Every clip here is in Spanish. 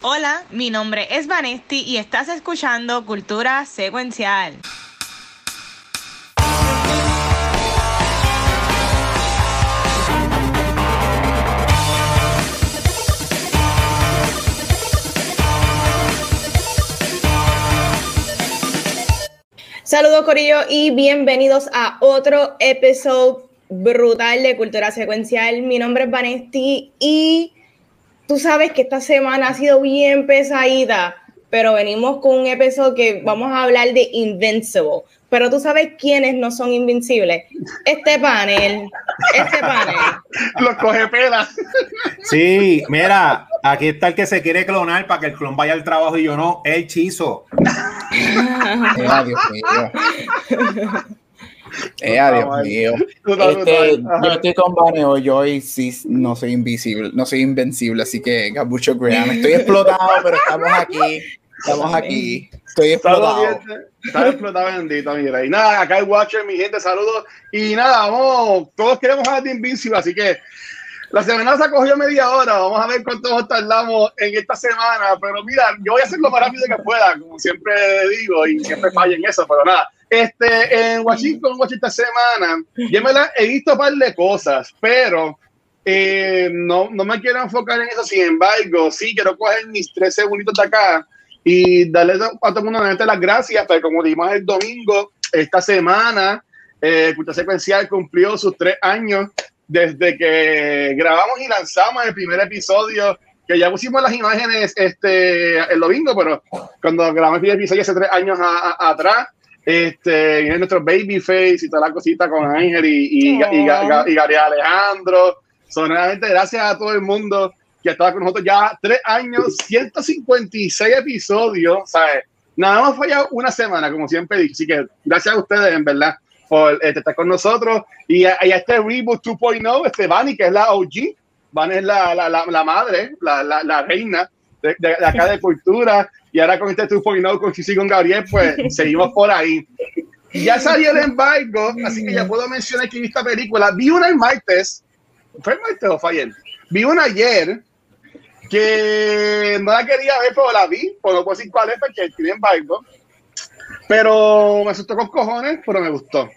Hola, mi nombre es Vanesti y estás escuchando Cultura Secuencial. Saludos Corillo y bienvenidos a otro episodio brutal de Cultura Secuencial. Mi nombre es Vanesti y tú sabes que esta semana ha sido bien pesadita, pero venimos con un episodio que vamos a hablar de Invincible. Pero tú sabes quiénes no son invencibles. Este panel, este panel. Los coge pelas. Sí, mira, aquí está el que se quiere clonar para que el clon vaya al trabajo y yo no, el chizo. Dios mío. Eh, Dios mío. Este, yo estoy con Baneo, yo hoy sí no soy invisible, no soy invencible, así que Gabucho Graham, estoy explotado, pero estamos aquí, estamos aquí, estoy explotado. Está explotado, bendito, mira. Y nada, acá el Watcher, mi gente, saludos. Y nada, vamos, todos queremos hablar de Invincible, así que la semana se cogió media hora. Vamos a ver cuánto tardamos en esta semana. Pero mira, yo voy a hacer lo más rápido que pueda, como siempre digo, y siempre fallo en eso, pero nada. Este, en Washington, Washington, esta semana, yo me la he visto un par de cosas, pero eh, no, no me quiero enfocar en eso. Sin embargo, sí quiero coger mis tres segunditos de acá y darle a todo el mundo las gracias, pero como dijimos el domingo, esta semana, eh, Secuencial cumplió sus tres años desde que grabamos y lanzamos el primer episodio, que ya pusimos las imágenes este, el domingo, pero cuando grabamos el primer episodio hace tres años atrás, este, viene nuestro Babyface y toda la cosita con Ángel y, y, y, Gary Alejandro. Solamente gracias a todo el mundo que estaba con nosotros ya tres años, 156 episodios, ¿sabes? Nada más fallado una semana, como siempre dije. Así que gracias a ustedes, en verdad por este, estar con nosotros. Y a, este Reboot 2.0, este Vani, que es la OG, Vani es la, la, la, madre, la, la reina de, de, acá de cultura. Y ahora con este 2.0, con Chichi con Gabriel, pues seguimos por ahí. Ya salió el embargo, así que ya puedo mencionar que vi esta película. Vi una el martes, ¿fue el martes o fue ayer? Vi una ayer que no la quería ver, pero la vi, por no puedo decir cuál es, porque tiene embargo. Pero me asustó con cojones, pero me gustó.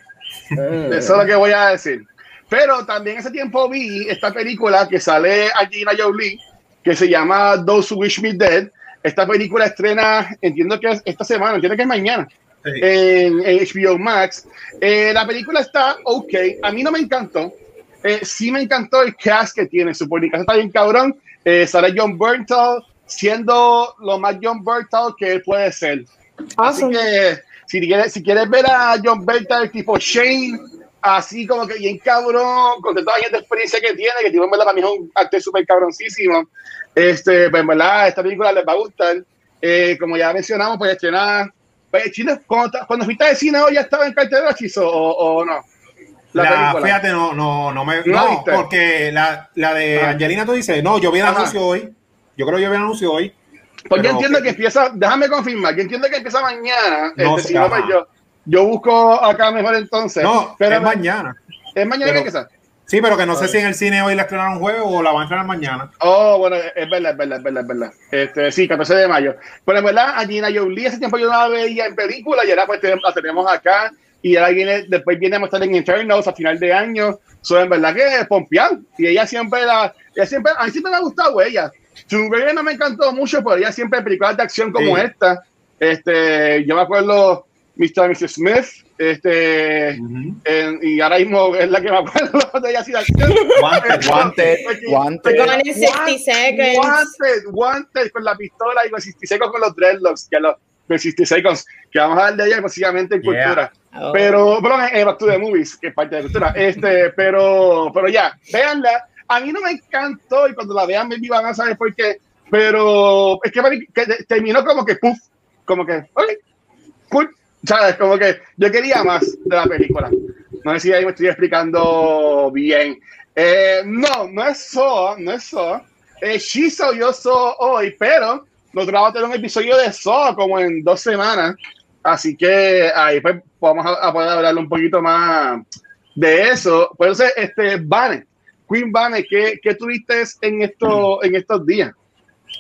Eh. Eso es lo que voy a decir. Pero también ese tiempo vi esta película que sale Gina Jolie, que se llama Those Who Wish Me Dead. Esta película estrena, entiendo que es esta semana, entiendo que es mañana, en, HBO Max. Eh, la película está ok. A mí no me encantó. Eh, sí me encantó el cast que tiene. Su publicación está bien cabrón. Eh, sale John Bernthal siendo lo más John Bernthal que él puede ser. Así que si quieres, si quieres ver a John Bernthal tipo Shane, así como que bien cabrón, con toda la experiencia que tiene, que tipo en verdad para mí es un actor súper cabroncísimo, este, pues en verdad esta película les va a gustar. Eh, como ya mencionamos, pues estrenada. Pues, Chile, cuando, cuando fuiste de cine hoy ya estaba en cartelera, Chizo, o, o no. La, fíjate, no, no, no me. No, porque la, la de ah. Angelina tú dices, no, yo vi el anuncio hoy. Yo creo que yo vi el anuncio hoy. Pues yo entiendo que empieza, déjame confirmar, yo entiendo que empieza mañana. No, este, si no, pues yo, yo busco acá mejor entonces. No, pero es mañana. Es mañana que empieza. Sí, pero que no sé si en el cine hoy la estrenaron juego o la van a estrenar mañana. Oh, bueno, es verdad, es verdad, es verdad, es verdad. Este, sí, 14 de mayo. Pero en verdad, a Gina Jolie ese tiempo yo no la veía en película y ahora pues la tenemos acá y ahora viene, después viene a mostrar en Eternals a final de año. So, en verdad que es pompear. Y ella siempre la, ella siempre, a mí siempre me ha gustado ella. Su bebé no me encantó mucho, pero ella siempre películas de acción como esta. Este, yo me acuerdo Mr. Mrs. Smith, este, y ahora mismo es la que me acuerdo de ella así de acción. Wanted, wanted, wanted. Wanted, 60 seconds. Wanted, wanted, con la pistola y con 60 seconds con los dreadlocks, que los, con 60 seconds, que vamos a hablar de ella básicamente en cultura. Oh. Pero, pero en Back to the Movies, que es parte de cultura. Este, pero, pero ya, véanla a mí no me encantó y cuando la vean me van a saber por qué, pero es que, terminó como que puff, como que, ok, cool, ¿sabes? Como que yo quería más de la película. No sé si ahí me estoy explicando bien. Eh, no, no es eso, no es eso. Eh, Shizo yo soy hoy, pero nosotros vamos a tener un episodio de So como en dos semanas. Así que ahí pues vamos a, poder hablar un poquito más de eso. Pues entonces, este, Vane, Queen Bane, ¿qué, ¿qué, tuviste en, esto, en estos días?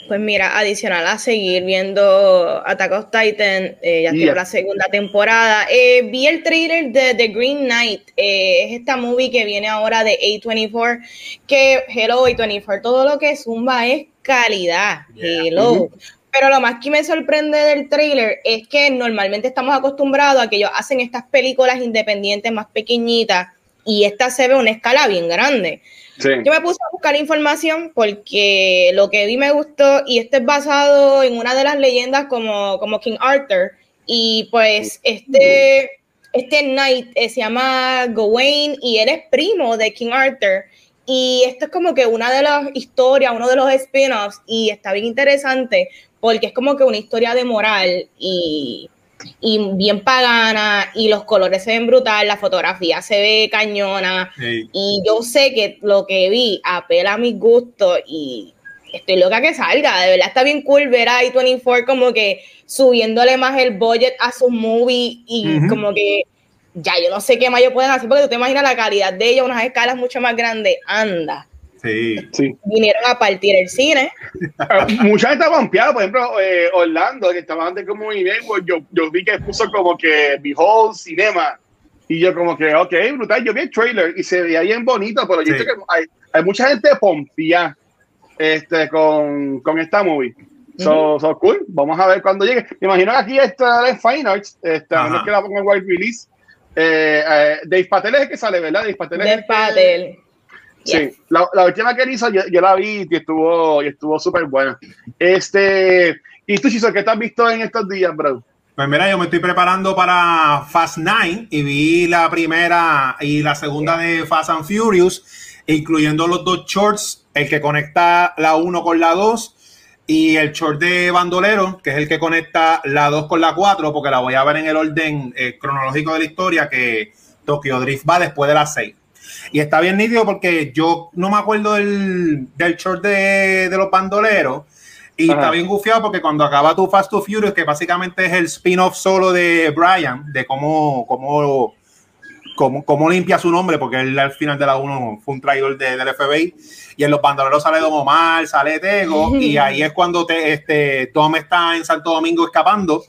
Pues mira, adicional a seguir viendo Attack of Titan, eh, ya estoy la segunda temporada. Eh, vi el trailer de The Green Knight, eh, es esta movie que viene ahora de A24, que Hello A24, todo lo que zumba es calidad. Hello. Pero lo más que me sorprende del trailer es que normalmente estamos acostumbrados a que ellos hacen estas películas independientes más pequeñitas y esta se ve una escala bien grande. Yo me puse a buscar información porque lo que vi me gustó y este es basado en una de las leyendas como, como King Arthur. Y pues este, este knight eh, se llama Gawain y él es primo de King Arthur. Y esto es como que una de las historias, uno de los spin-offs y está bien interesante porque es como que una historia de moral y y bien pagana y los colores se ven brutal, la fotografía se ve cañona. Y yo sé que lo que vi apela a mis gustos y estoy loca que salga, de verdad está bien cool ver a I-24 como que subiéndole más el budget a sus movies y como que ya yo no sé qué más ellos pueden hacer porque tú te imaginas la calidad de ellos, unas escalas mucho más grandes, anda. Sí. Vinieron a partir el cine. Mucha gente está confiada, por ejemplo, eh, Orlando, que estaba antes como muy bien, pues yo, yo vi que puso como que Behold Cinema. Y yo como que, ok, brutal, yo vi el trailer y se veía bien bonito, pero yo sé que hay, hay, mucha gente pompeada este, con, con esta movie. So, so, cool, vamos a ver cuando llegue. Me imagino que aquí está en Fine Arts, esta, no es que la pongan en release. Eh, eh, Dave Patel es el que sale, ¿verdad? Dave Patel. Dave Patel. Sí, la, la, última que él hizo yo, la vi y estuvo y estuvo súper buena. Este, ¿y tú, Chiso, qué te has visto en estos días, bro? Pues mira, yo me estoy preparando para Fast Nine y vi la primera y la segunda de Fast and Furious, incluyendo los dos shorts, el que conecta la 1 con la 2 y el short de Bandolero, que es el que conecta la 2 con la 4, porque la voy a ver en el orden eh, cronológico de la historia, que Tokyo Drift va después de las 6. Y está bien nítido porque yo no me acuerdo del, del short de, los bandoleros. Y está bien gufiado porque cuando acaba tu Fast to Furious, que básicamente es el spin-off solo de Brian, de cómo, cómo, cómo, cómo, limpia su nombre, porque él al final de la 1 fue un traidor de, del FBI. Y en los bandoleros sale Don Omar, sale Tego, y ahí es cuando te, este, Tom está en Santo Domingo escapando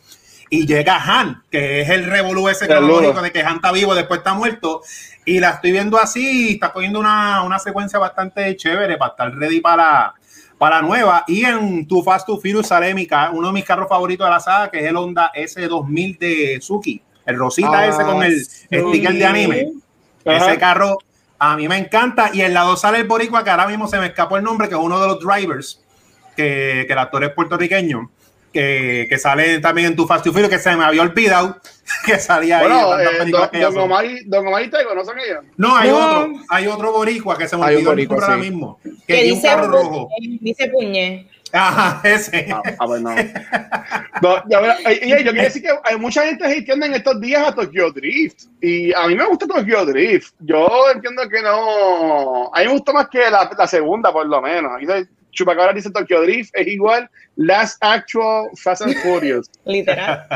y llega Han, que es el revolú ese cronológico de que Han está vivo, después está muerto, y la estoy viendo así, y está poniendo una, una secuencia bastante chévere para estar ready para, para nueva. Y en Tu Fast to Furious sale mi, uno de mis carros favoritos de la saga, que es el Honda S2000 de Suki, el rosita ah, ese con el sticker de anime. Ese carro a mí me encanta. Y en lado sale el boricua, que ahora mismo se me escapó el nombre, que es uno de los drivers, que, que el actor es puertorriqueño que, que sale también en tu Fast and Furious, que se me había olvidado que salía bueno, ahí. Eh, don, don, Omar, don Omar y Tego, ¿no son ellos? No, hay otro, hay otro boricua que se me olvidó el ahora mismo. Que, que dice, un carro rojo. dice puñe. Ajá, ese. Ah, ah pues no. no ya, y, yo quiero decir que hay mucha gente que en estos días a Tokyo Drift. Y a mí me gusta Tokyo Drift. Yo entiendo que no. A mí me gusta más que la, la segunda, por lo menos. Chupacabra dice Tokyo Drift es igual Last Actual Fast and Furious. Literal.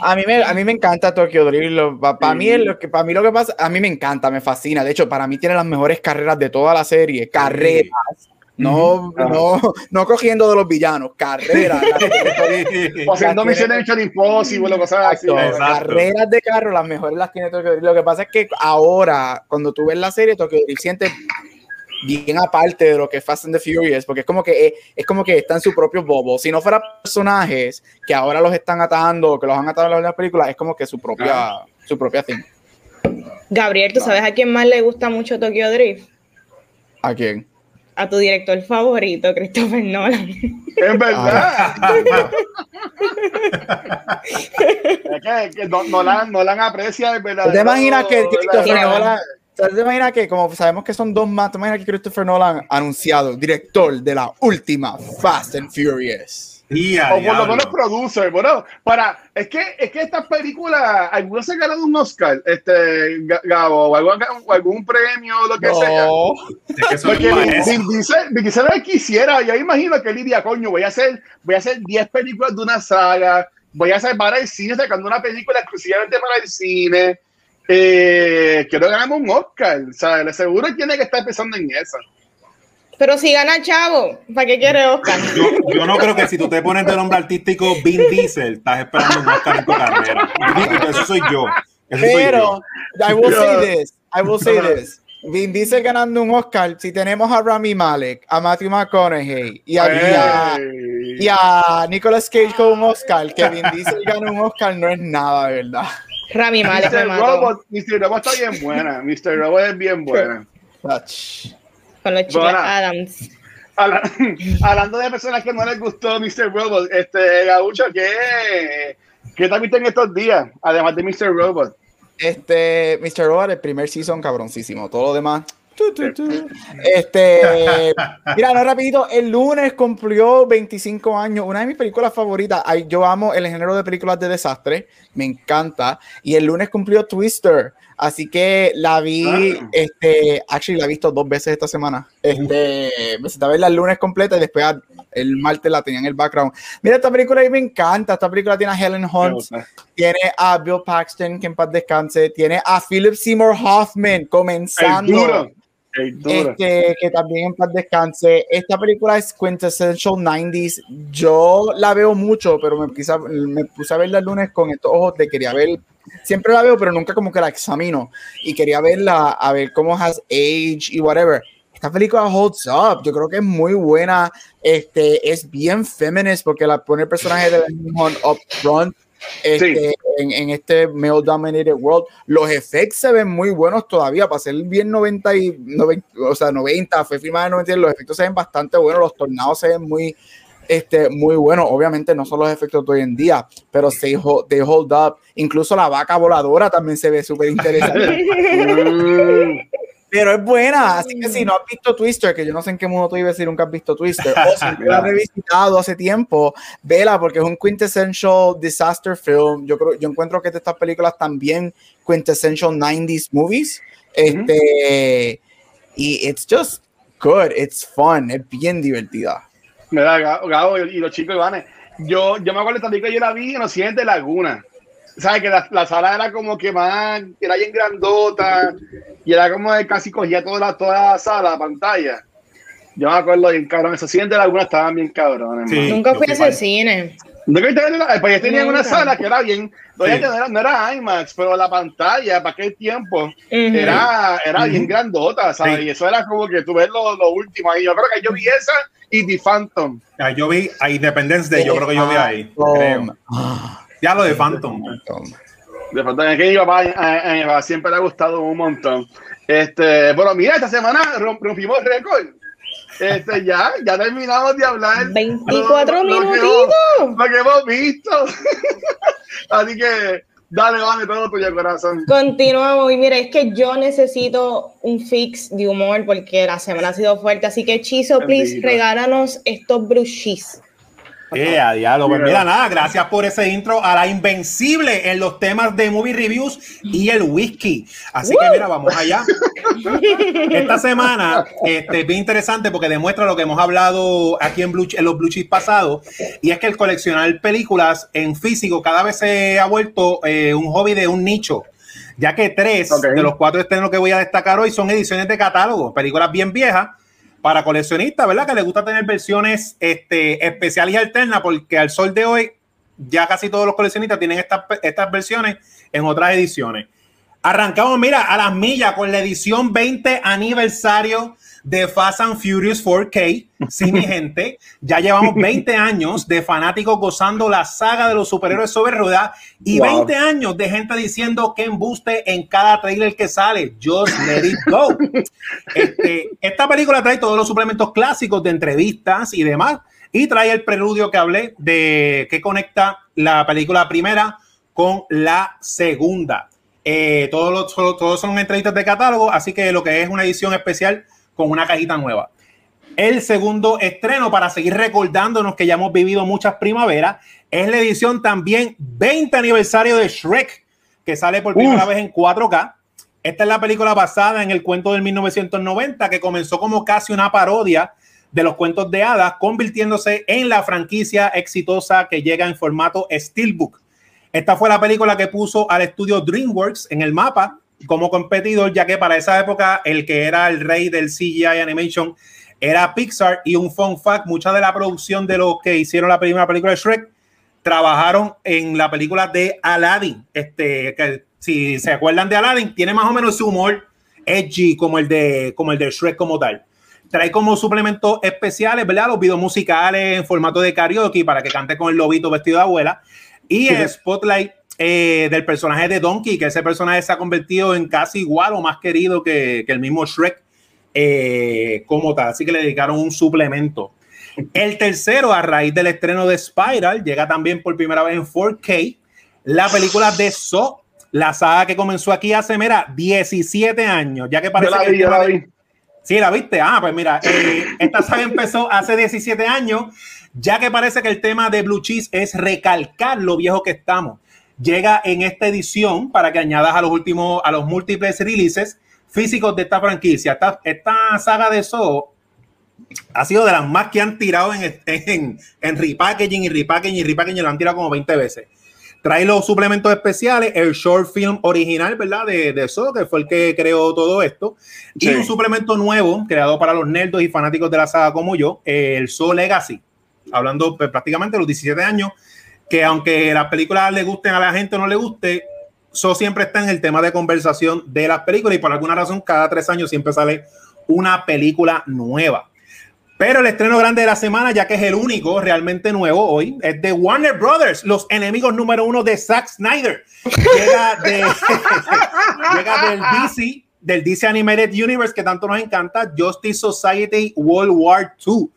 a, mí me, a mí me encanta Tokyo Drift. Para, mí lo que, para mí lo que pasa, a mí me encanta, me fascina. De hecho, para mí tiene las mejores carreras de toda la serie. Carreras. No, no, no cogiendo de los villanos, carreras. haciendo misiones de Impossible, cosas así. Carreras de carro, las mejores las tiene Tokyo Drift. Lo que pasa es que ahora, cuando tú ves la serie, Tokyo Drift siente bien aparte de lo que es Fast and the Furious, porque es como que es, como que está en su propio bobo. Si no fuera personajes que ahora los están atando, que los han atado en las películas, es como que su propia, su propia thing. Gabriel, ¿tú sabes a quién más le gusta mucho Tokyo Drift? ¿A quién? A tu director favorito, Christopher Nolan. Es verdad. es que, Nolan, Nolan aprecia el verdadero. ¿Te imaginas que Christopher Nolan ¿Te imaginas que, como sabemos que son dos más, te imaginas que Christopher Nolan anunciado director de la última Fast and Furious? o por lo menos producer, bueno, para, es que, es que estas películas, algunos se ganan un Oscar, este, Gabo, o algún, algún premio, lo que sea. Es que Porque dice, quisiera, yo imagino que Lidia, coño, voy a hacer, voy a hacer 10 películas de una saga, voy a hacer para el cine, sacando una película exclusivamente para el cine eh, quiero ganarme un Oscar. O sea, seguro tiene que estar pensando en eso. Pero si gana Chavo, ¿para qué quiere Oscar? Yo, no creo que si tú te pones de nombre artístico Vin Diesel, estás esperando un Oscar en tu carrera. Eso soy yo. Pero, I will say this, I will say this. Vin Diesel ganando un Oscar, si tenemos a Rami Malek, a Matthew McConaughey y a, y a, Nicolas Cage con un Oscar, que Vin Diesel gane un Oscar no es nada, ¿verdad? Rami Malek Mr. Robot, Mr. Robot está bien buena, Mr. Robot es bien buena. Con los chicos Adams. Hablando de personas que no les gustó Mr. Robot, este, Gaucho, ¿qué, ¿qué te visto en estos días? Además de Mr. Robot. Este, Mr. Robot, el primer season, cabroncísimo. Todo lo demás. Este, mira, no rapidito, el lunes cumplió 25 años, una de mis películas favoritas. Yo amo el género de películas de desastre, me encanta. Y el lunes cumplió Twister, así que la vi, ah. este, actually la he visto dos veces esta semana. Este, me senté a verla el lunes completa y después el martes la tenía en el background. Mira, esta película me encanta. Esta película tiene a Helen Hunt, tiene a Bill Paxton, que en paz descanse, tiene a Philip Seymour Hoffman comenzando. Este, que también en paz descanse. Esta película es quintessential 90s. Yo la veo mucho, pero me a, me puse a verla el lunes con estos ojos de quería ver. Siempre la veo, pero nunca como que la examino. Y quería verla, a ver cómo has age y whatever. Esta película holds up. Yo creo que es muy buena. Este, es bien feminist porque la pone el personaje de Hunt up front este, en, este male dominated world. Los efectos se ven muy buenos todavía, para ser bien 90 y 90, o sea, 90, fue filmada en 90, los efectos se ven bastante buenos, los tornados se ven muy este, muy buenos. Obviamente no son los efectos de hoy en día, pero hold, they hold up. Incluso la vaca voladora también se ve súper interesante. pero es buena. Así que si no has visto Twister, que yo no sé en qué mundo tú ibas a decir nunca has visto Twister, o si lo has revisitado hace tiempo, vela porque es un quintessential disaster film. Yo creo, yo encuentro que estas películas también quintessential 90s movies. Este, y it's just good, it's fun, es bien divertida. Me da Gabo y los chicos Iván. Yo, yo me acuerdo de esta película, yo la vi en Occidente Laguna. ¿Sabes? Que la, sala era como que más, era bien grandota y era como de casi cogía toda la, toda la sala, pantalla. Yo me acuerdo bien cabrón, esos cines de Laguna estaban bien cabrones. Nunca fui a ese cine. Nunca pues tenían una sala que era bien, no, era, no, era, IMAX, pero la pantalla para aquel tiempo era, era bien grandota, ¿sabes? Y eso era como que tú ves lo, lo, último ahí. Yo creo que yo vi esa y The Phantom. Ah, yo vi a Independence Day, yo creo que yo vi ahí. Creo. Ya lo de Phantom. De Phantom es que yo siempre le ha gustado un montón. Este, bueno, mira, esta semana rompimos récord. Este, ya, ya terminamos de hablar. 24 minutitos. Lo, que hemos visto. Así que dale, vale, todo tuyo, corazón. Continuamos. Y mira, es que yo necesito un fix de humor porque la semana ha sido fuerte. Así que, Chizo, please, regálanos estos brushis. Eh, a diálogo. Pues mira, nada, gracias por ese intro a la invencible en los temas de movie reviews y el whisky. Así que mira, vamos allá. Esta semana este, es bien interesante porque demuestra lo que hemos hablado aquí en, Blue, en los Blue Chips pasados y es que el coleccionar películas en físico cada vez se ha vuelto eh, un hobby de un nicho ya que tres de los cuatro estrenos que voy a destacar hoy son ediciones de catálogo, películas bien viejas para coleccionistas, ¿verdad? Que les gusta tener versiones este, especiales y alternas, porque al sol de hoy ya casi todos los coleccionistas tienen estas, estas versiones en otras ediciones. Arrancamos, mira, a las millas con la edición 20 aniversario de Fast and Furious 4K. Sí, mi gente, ya llevamos 20 años de fanáticos gozando la saga de los superhéroes sobre ruedas y 20 años de gente diciendo que embuste en cada trailer que sale. Just let it go. Este, esta película trae todos los suplementos clásicos de entrevistas y demás y trae el preludio que hablé de que conecta la película primera con la segunda. Eh, todos, los, todos son entrevistas de catálogo, así que lo que es una edición especial con una cajita nueva. El segundo estreno, para seguir recordándonos que ya hemos vivido muchas primaveras, es la edición también 20 aniversario de Shrek, que sale por primera vez en 4K. Esta es la película basada en el cuento del 1990, que comenzó como casi una parodia de los cuentos de hadas, convirtiéndose en la franquicia exitosa que llega en formato Steelbook. Esta fue la película que puso al estudio DreamWorks en el mapa como competidor, ya que para esa época el que era el rey del CGI Animation era Pixar y un fun fact, mucha de la producción de los que hicieron la primera película de Shrek trabajaron en la película de Aladdin. Este, que si se acuerdan de Aladdin, tiene más o menos su humor edgy como el de, como el de Shrek como tal. Trae como suplementos especiales, ¿verdad? Los videos musicales en formato de karaoke para que cante con el lobito vestido de abuela. Y el spotlight eh, del personaje de Donkey, que ese personaje se ha convertido en casi igual o más querido que, que el mismo Shrek eh, como tal. Así que le dedicaron un suplemento. El tercero, a raíz del estreno de Spiral, llega también por primera vez en 4K la película de So, la saga que comenzó aquí hace, mira, 17 años, ya que parece la que... vi, yo la vi. Sí, la viste. Ah, pues mira, eh, esta saga empezó hace 17 años, ya que parece que el tema de Blue Cheese es recalcar lo viejo que estamos. Llega en esta edición para que añadas a los últimos, a los múltiples releases físicos de esta franquicia. Esta, esta saga de So ha sido de las más que han tirado en, en, en repackaging y repackaging y repackaging, lo han tirado como 20 veces. Trae los suplementos especiales, el short film original, ¿verdad? De, de So, que fue el que creó todo esto. Y Sí. un suplemento nuevo, creado para los nerdos y fanáticos de la saga como yo, el So Legacy. Hablando pues, prácticamente de los 17 años, que aunque las películas le gusten a la gente o no le guste, So siempre está en el tema de conversación de las películas y por alguna razón cada tres años siempre sale una película nueva. Pero el estreno grande de la semana, ya que es el único realmente nuevo hoy, es de Warner Brothers, los enemigos número uno de Zack Snyder. Llega, de, llega del DC, del DC Animated Universe que tanto nos encanta, Justice Society World War II.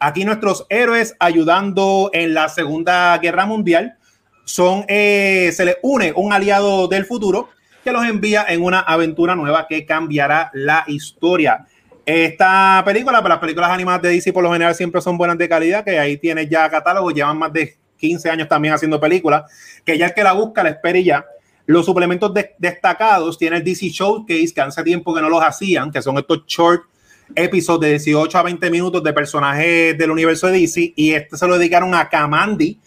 Aquí nuestros héroes ayudando en la Segunda Guerra Mundial son, eh, se les une un aliado del futuro que los envía en una aventura nueva que cambiará la historia. Esta película, pues las películas animadas de DC por lo general siempre son buenas de calidad, que ahí tienes ya catálogo, llevan más de 15 años también haciendo películas, que ya el que la busca la espere ya. Los suplementos de- destacados tiene el DC Showcase, que hace tiempo que no los hacían, que son estos short episodios de 18 a 20 minutos de personajes del universo de DC, y este se lo dedicaron a Kamandi,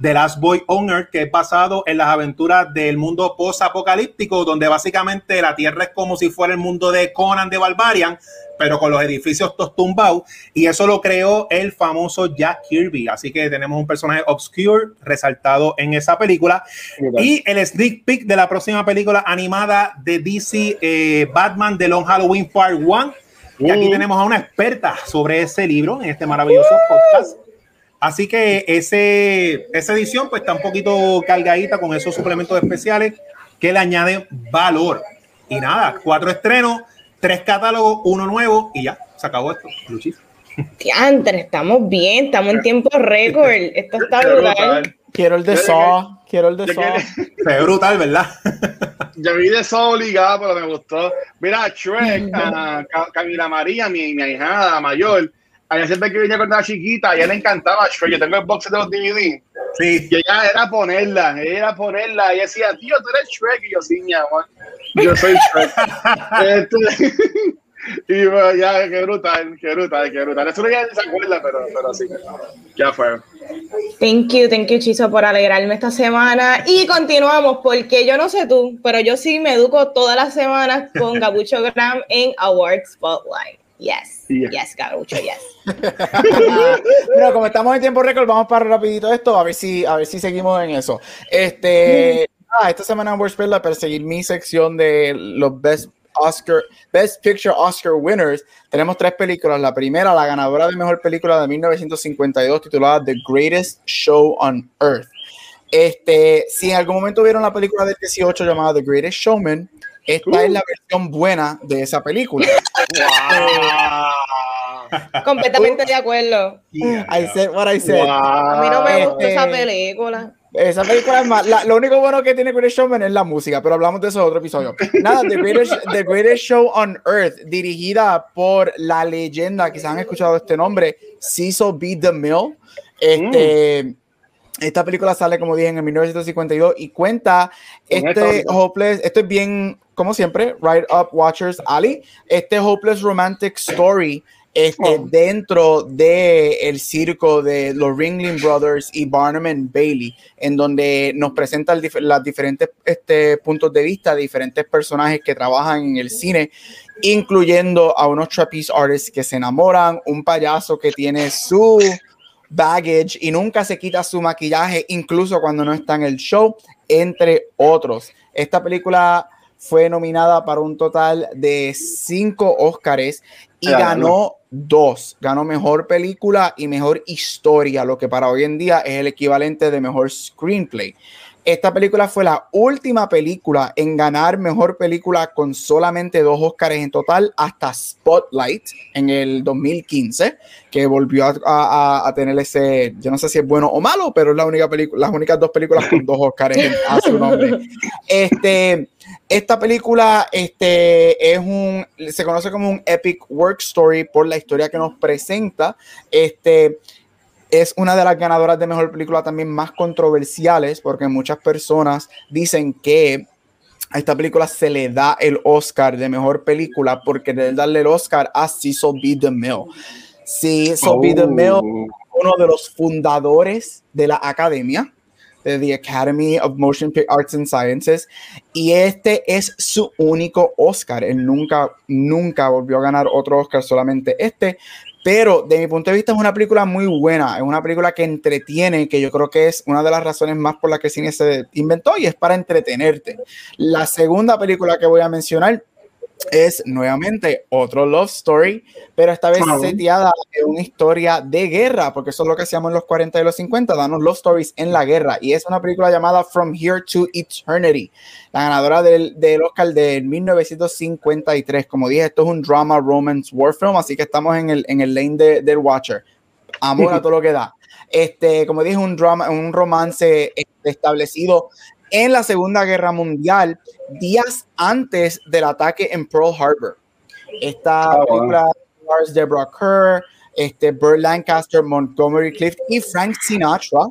The Last Boy on Earth, que es basado en las aventuras del mundo post-apocalíptico, donde básicamente la Tierra es como si fuera el mundo de Conan de Barbarian, pero con los edificios tumbados, y eso lo creó el famoso Jack Kirby. Así que tenemos un personaje obscure resaltado en esa película. Y el sneak peek de la próxima película animada de DC, eh, Batman The Long Halloween Part 1. Y aquí Uh. tenemos a una experta sobre ese libro en este maravilloso podcast. Así que ese, esa edición pues está un poquito cargadita con esos suplementos especiales que le añaden valor. Y nada, cuatro estrenos, tres catálogos, uno nuevo y ya, se acabó esto. Luchis. Diantre, estamos bien, estamos en tiempo récord. Esto está brutal. Quiero el de Yo Saw. Quiero el de Saw. ve brutal, ¿verdad? Yo vi de eso obligado, pero me gustó. Mira, Shrek, a Ca- Camila María, mi, mi ahijada mayor, a ella siempre que venía cuando era chiquita, a ella le encantaba Shrek. Yo tengo el box de los DVD. Sí. Y ella era ponerla, ella era ponerla. Y ella decía, tío, tú eres Shrek. Y yo, sí, mi amor, yo soy Shrek. Este, y bueno, ya, qué brutal, qué brutal, qué brutal. Eso no ya ni se acuerda, pero, pero sí, ya fue. Thank you, thank you, Chizo, por alegrarme esta semana. Y continuamos, porque yo no sé tú, pero yo sí me educo todas las semanas con Gabucho Gram en Award Spotlight. Yes, Yeah. yes, Gabucho, yes. Bueno, como estamos en tiempo récord, vamos para rapidito esto, a ver si, a ver si seguimos en eso. Este, ah, esta semana en Worst Spell, para seguir mi sección de los Best Oscar, Best Picture Oscar Winners, tenemos tres películas. La primera, la ganadora de mejor película de 1952, titulada The Greatest Show on Earth. Este, si en algún momento vieron la película del 18 llamada The Greatest Showman, esta es la versión buena de esa película. Completamente de acuerdo. I said what I said. A mí no me gusta Este, esa película. Esa película es más. la- lo único bueno que tiene Greatest Showman es la música, pero hablamos de eso en otro episodio. Nada, The Greatest, The Greatest Show on Earth, dirigida por la leyenda, quizás han escuchado este nombre, Cecil B. DeMille. Este, Esta película sale, como dije, en 1952 y cuenta este Hopeless. Esto es bien, como siempre, Right Up Watchers Alley. Este Hopeless Romantic Story este, oh. dentro del el circo de los Ringling Brothers y Barnum and Bailey, en donde nos presentan los diferentes este, puntos de vista de diferentes personajes que trabajan en el cine, incluyendo a unos trapeze artists que se enamoran, un payaso que tiene su baggage y nunca se quita su maquillaje, incluso cuando no está en el show, entre otros. Esta película fue nominada para un total de cinco Óscares y ganó dos. Ganó mejor película y mejor historia, lo que para hoy en día es el equivalente de mejor screenplay. Esta película fue la última película en ganar mejor película con solamente dos Oscars en total hasta Spotlight en el 2015, que volvió a, tener ese, yo no sé si es bueno o malo, pero es la única película, las únicas dos películas con dos Oscars a su nombre. Este, esta película este, es un, se conoce como un epic work story por la historia que nos presenta. Este, es una de las ganadoras de mejor película también más controversiales porque muchas personas dicen que a esta película se le da el Oscar de mejor película porque de darle el Oscar a Cecil B. DeMille. Cecil B. DeMille, uno de los fundadores de la academia, de the Academy of Motion Arts and Sciences, y este es su único Oscar. Él nunca, nunca volvió a ganar otro Oscar, solamente este, pero de mi punto de vista es una película muy buena, es una película que entretiene, que yo creo que es una de las razones más por las que el cine se inventó y es para entretenerte. La segunda película que voy a mencionar es nuevamente otro love story, pero esta vez seteada en una historia de guerra, porque eso es lo que hacíamos en los 40 y los 50, danos love stories en la guerra. Y es una película llamada From Here to Eternity, la ganadora del, del Oscar de 1953. Como dije, esto es un drama romance war film, así que estamos en el, en el lane de, del Watcher. Amor a todo lo que da. Este, como dije, un drama, un romance establecido en la Segunda Guerra Mundial, días antes del ataque en Pearl Harbor. Esta oh, película, Deborah Kerr, este, Burt Lancaster, Montgomery Clift y Frank Sinatra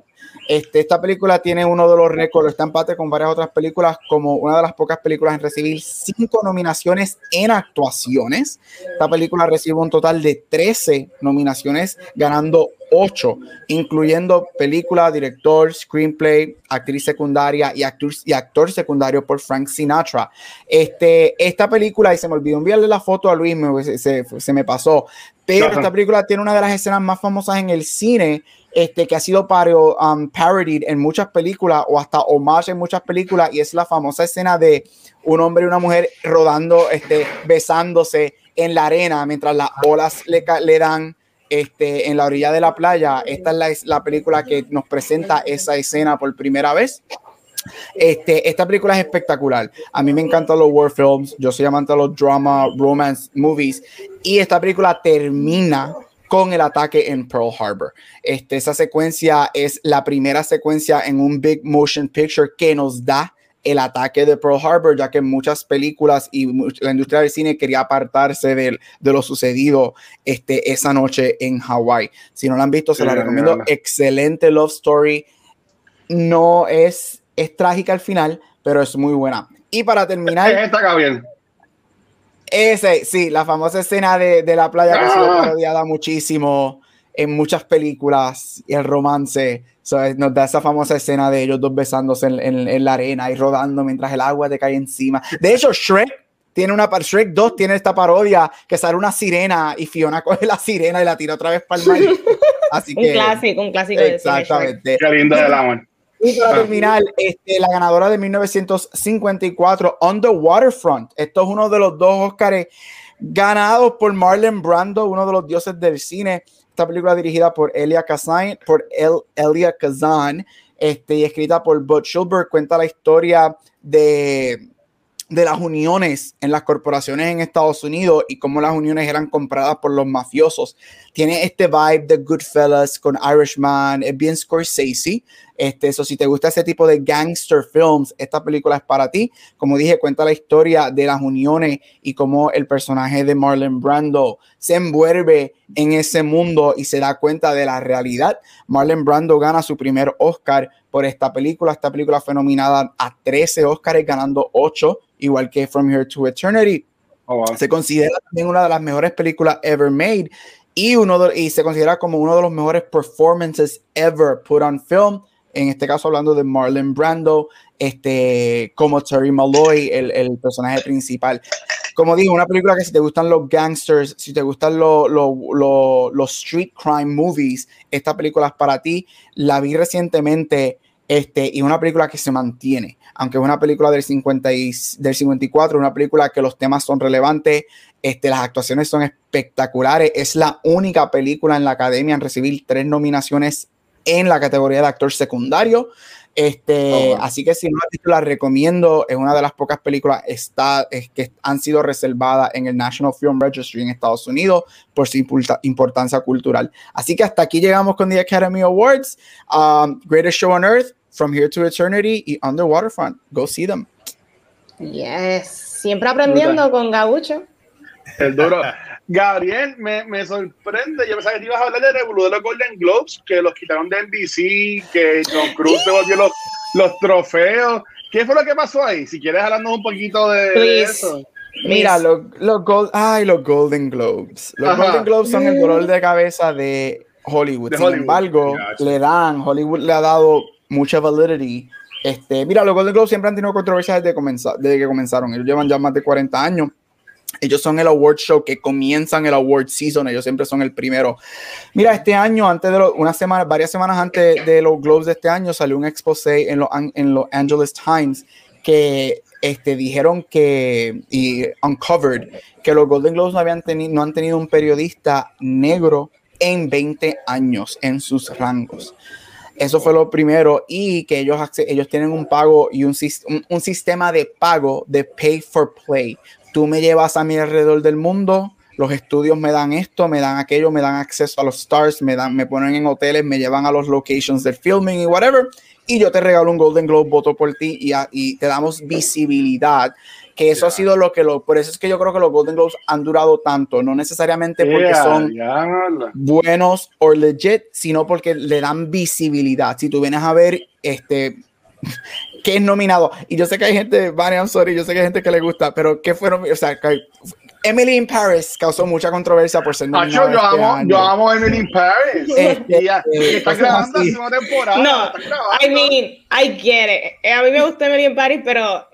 este, esta película tiene uno de los récords, está empate con varias otras películas, como una de las pocas películas en recibir cinco nominaciones en actuaciones. Esta película recibe un total de 13 nominaciones, ganando 8, incluyendo película, director, screenplay, actriz secundaria y actor, y actor secundario por Frank Sinatra. Este, esta película, y se me olvidó enviarle la foto a Luis, se, se me pasó, pero esta película tiene una de las escenas más famosas en el cine este, que ha sido pario, um, parodied en muchas películas o hasta homage en muchas películas y es la famosa escena de un hombre y una mujer rodando, este, besándose en la arena mientras las olas le, le dan este, en la orilla de la playa. Esta es la, la, película que nos presenta esa escena por primera vez. Este, esta película es espectacular. A mí me encantan los war films. Yo soy amante de los drama, romance movies. Y esta película termina con el ataque en Pearl Harbor. Este, esa secuencia es la primera secuencia en un big motion picture que nos da el ataque de Pearl Harbor, ya que muchas películas y la industria del cine quería apartarse de, de lo sucedido este, esa noche en Hawái. Si no la han visto, se la recomiendo. Excelente love story. No es, es trágica al final, pero es muy buena. Y para terminar. Está bien. Ese, sí, la famosa escena de, de la playa que ah. parodiada muchísimo en muchas películas y el romance. nos da esa famosa escena de ellos dos besándose en, en, la arena y rodando mientras el agua te cae encima. De hecho, Shrek tiene una Shrek 2 tiene esta parodia que sale una sirena y Fiona coge la sirena y la tira otra vez para el mar. Así que, un clásico, un clásico. Exactamente. Qué lindo del amor. Y para terminar, este, la ganadora de 1954, On the Waterfront. Esto es uno de los dos Oscars ganados por Marlon Brando, uno de los dioses del cine. Esta película dirigida por Elia Kazan, por El, Elia Kazan, este, y escrita por Bud Schulberg, cuenta la historia de de las uniones en las corporaciones en Estados Unidos y cómo las uniones eran compradas por los mafiosos. Tiene este vibe de Goodfellas con Irishman, es bien Scorsese. Este, eso, si te gusta ese tipo de gangster films, esta película es para ti. Como dije, cuenta la historia de las uniones y cómo el personaje de Marlon Brando se envuelve en ese mundo y se da cuenta de la realidad. Marlon Brando gana su primer Oscar por esta película. Esta película fue nominada a 13 Oscars, ganando 8 igual que From Here to Eternity. Oh, se considera también una de las mejores películas ever made y, uno y se considera como uno de los mejores performances ever put on film. En este caso, hablando de Marlon Brando, este, como Terry Malloy, el, el personaje principal. Como digo, una película que si te gustan los gangsters, si te gustan los, los street crime movies, esta película es para ti. La vi recientemente este, y una película que se mantiene, aunque es una película del, 50 y, del 54, una película que los temas son relevantes, este, las actuaciones son espectaculares, es la única película en la academia en recibir tres nominaciones en la categoría de actor secundario. Este, oh, Así que si no la recomiendo. Es una de las pocas películas está, es, que han sido reservadas en el National Film Registry en Estados Unidos por su importancia cultural. Así que hasta aquí llegamos con The Academy Awards. Um, greatest Show on Earth, From Here to Eternity y Underwater Front. Go see them. Yes. Siempre aprendiendo con Gaucho. El duro. Gabriel, me, me, sorprende. Yo pensaba que te ibas a hablar de Revolu de los Golden Globes, que los quitaron de NBC, que Tom Cruise devolvió los, los trofeos. ¿Qué fue lo que pasó ahí? Si quieres hablarnos un poquito de, eso. Mira, los, los, ay, los Golden Globes. Los Golden Globes son el dolor de cabeza de Hollywood. Sin embargo, le dan, Hollywood le ha dado mucha validity. Este, mira, los Golden Globes siempre han tenido controversias desde, comenzar, desde que comenzaron. Ellos llevan ya más de 40 años ellos son el award show que comienzan el award season, ellos siempre son el primero. Mira, este año, antes de una semana, varias semanas antes de los Globes de este año, salió un exposé en los en los Angeles Times que este, dijeron que, y uncovered, que los Golden Globes no, habían tenido, no han tenido un periodista negro en 20 años en sus rangos. Eso fue lo primero y que ellos, ellos tienen un pago y un, un, un sistema de pago de pay for play tú me llevas a mí alrededor del mundo, los estudios me dan esto, me dan aquello, me dan acceso a los stars, me dan, me ponen en hoteles, me llevan a los locations del filming y whatever, y yo te regalo un Golden Globe, voto por ti y, y te damos visibilidad. Que eso ha sido lo que lo, por eso es que yo creo que los Golden Globes han durado tanto, no necesariamente porque son buenos o legit, sino porque le dan visibilidad. Si tú vienes a ver, este, que es nominado. Y yo sé que hay gente, Vane, I'm sorry, yo sé que hay gente que le gusta, pero ¿qué fueron? O sea, Emily in Paris causó mucha controversia por ser nominada. yo, este amo, yo amo Emily in Paris. Este, eh, está grabando la segunda temporada. No, I mean, I get it. Eh, a mí me gusta Emily in Paris, pero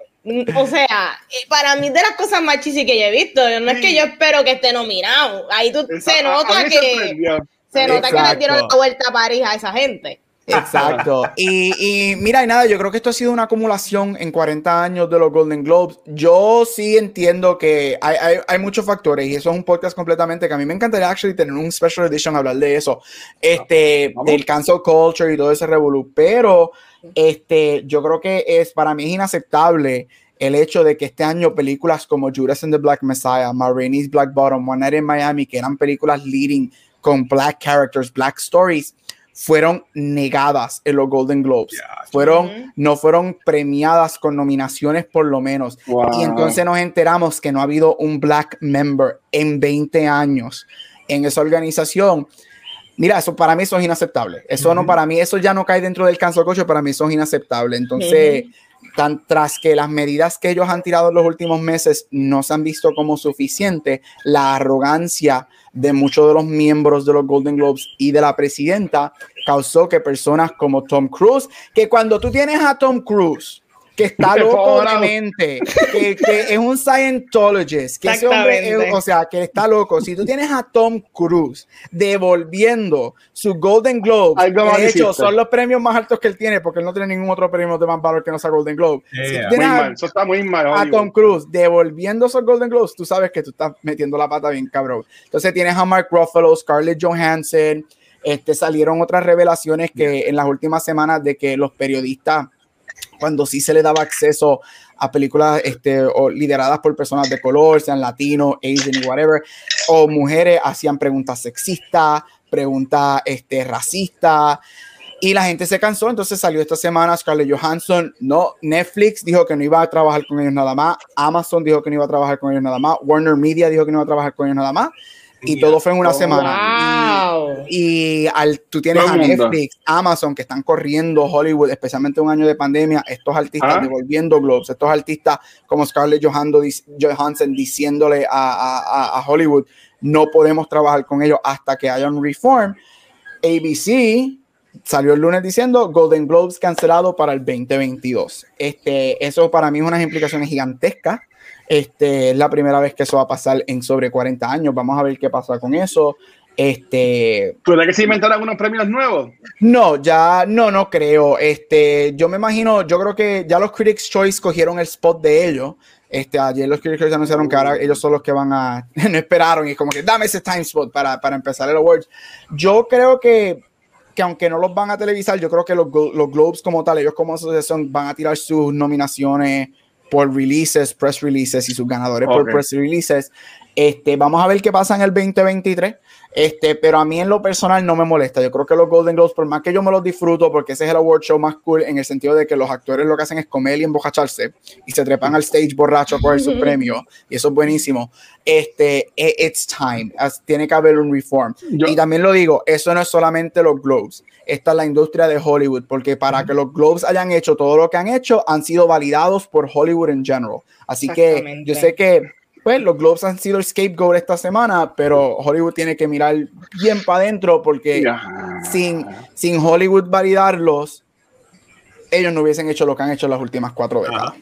o sea, para mí de las cosas más chisí que yo he visto, no es que yo espero que esté nominado. Ahí tú, se nota que se nota que le dieron la vuelta a París a esa gente. Exacto. Y, y, mira, y nada, yo creo que esto ha sido una acumulación en 40 años de los Golden Globes. Yo sí entiendo que hay, hay, hay muchos factores y eso es un podcast completamente que a mí me encantaría actually tener un special edition hablar de eso, este, del cancel culture y todo ese revolú. Pero este, yo creo que es para mí es inaceptable el hecho de que este año películas como Judas and the Black Messiah, Marini's Black Bottom, One Night in Miami, que eran películas leading con black characters, black stories, fueron negadas en los Golden Globes. Fueron, no fueron premiadas con nominaciones por lo menos. Y entonces nos enteramos que no ha habido un black member en 20 años en esa organización. Mira, eso para mí eso es inaceptable. Eso no para mí, eso ya no cae dentro del cancel coche, para mí eso es inaceptable. Entonces, tras que las medidas que ellos han tirado en los últimos meses no se han visto como suficiente, la arrogancia de muchos de los miembros de los Golden Globes y de la presidenta causó que personas como Tom Cruise, que cuando tú tienes a Tom Cruise, que está loco de mente, que, que, es un Scientologist, que ese hombre, o sea, que está loco. Si tú tienes a Tom Cruise devolviendo su Golden Globe, de hecho, son los premios más altos que él tiene, porque él no tiene ningún otro premio de más valor que no sea Golden Globe. eso está muy mal. A Tom Cruise devolviendo esos Golden Globes, tú sabes que tú estás metiendo la pata bien cabrón. Entonces tienes a Mark Ruffalo, Scarlett Johansson, este, salieron otras revelaciones que en las últimas semanas de que los periodistas cuando sí se le daba acceso a películas este, o lideradas por personas de color, sean latinos, Asian, whatever, o mujeres hacían preguntas sexistas, preguntas este, racistas, y la gente se cansó, entonces salió esta semana Scarlett Johansson, no, Netflix dijo que no iba a trabajar con ellos nada más, Amazon dijo que no iba a trabajar con ellos nada más, Warner Media dijo que no iba a trabajar con ellos nada más, y todo fue en una semana. Y, al, tú tienes a Netflix, Amazon, que están corriendo Hollywood, especialmente un año de pandemia, estos artistas ah. devolviendo globes, estos artistas como Scarlett Johansson diciéndole a, a, Hollywood, no podemos trabajar con ellos hasta que haya un reform. ABC salió el lunes diciendo Golden Globes cancelado para el 2022. Este, eso para mí es unas implicaciones gigantescas este, es la primera vez que eso va a pasar en sobre 40 años. Vamos a ver qué pasa con eso. Este, ¿Tú que se inventaron algunos premios nuevos? No, ya no, no creo. Este, yo me imagino, yo creo que ya los Critics Choice cogieron el spot de ellos. Este, ayer los Critics Choice anunciaron que ahora ellos son los que van a, no esperaron y como que dame ese time spot para, para empezar el awards. Yo creo que, que aunque no los van a televisar, yo creo que los, los Globes como tal, ellos como asociación van a tirar sus nominaciones por releases, press releases y sus ganadores por press releases. Este, vamos a ver qué pasa en el 2023. Este, pero a mí en lo personal no me molesta. Yo creo que los Golden Globes, por más que yo me los disfruto, porque ese es el award show más cool en el sentido de que los actores lo que hacen es comer y embojacharse y se trepan al stage borracho por su premio. Y eso es buenísimo. Este, e, it's time. Tiene que haber un reform. y también lo digo, eso no es solamente los Globes. Esta es la industria de Hollywood, porque para que los Globes hayan hecho todo lo que han hecho, han sido validados por Hollywood en general. Así que yo sé que pues los Globes han sido el scapegoat esta semana, pero Hollywood tiene que mirar bien para adentro porque sin, sin Hollywood validarlos, ellos no hubiesen hecho lo que han hecho las últimas cuatro décadas.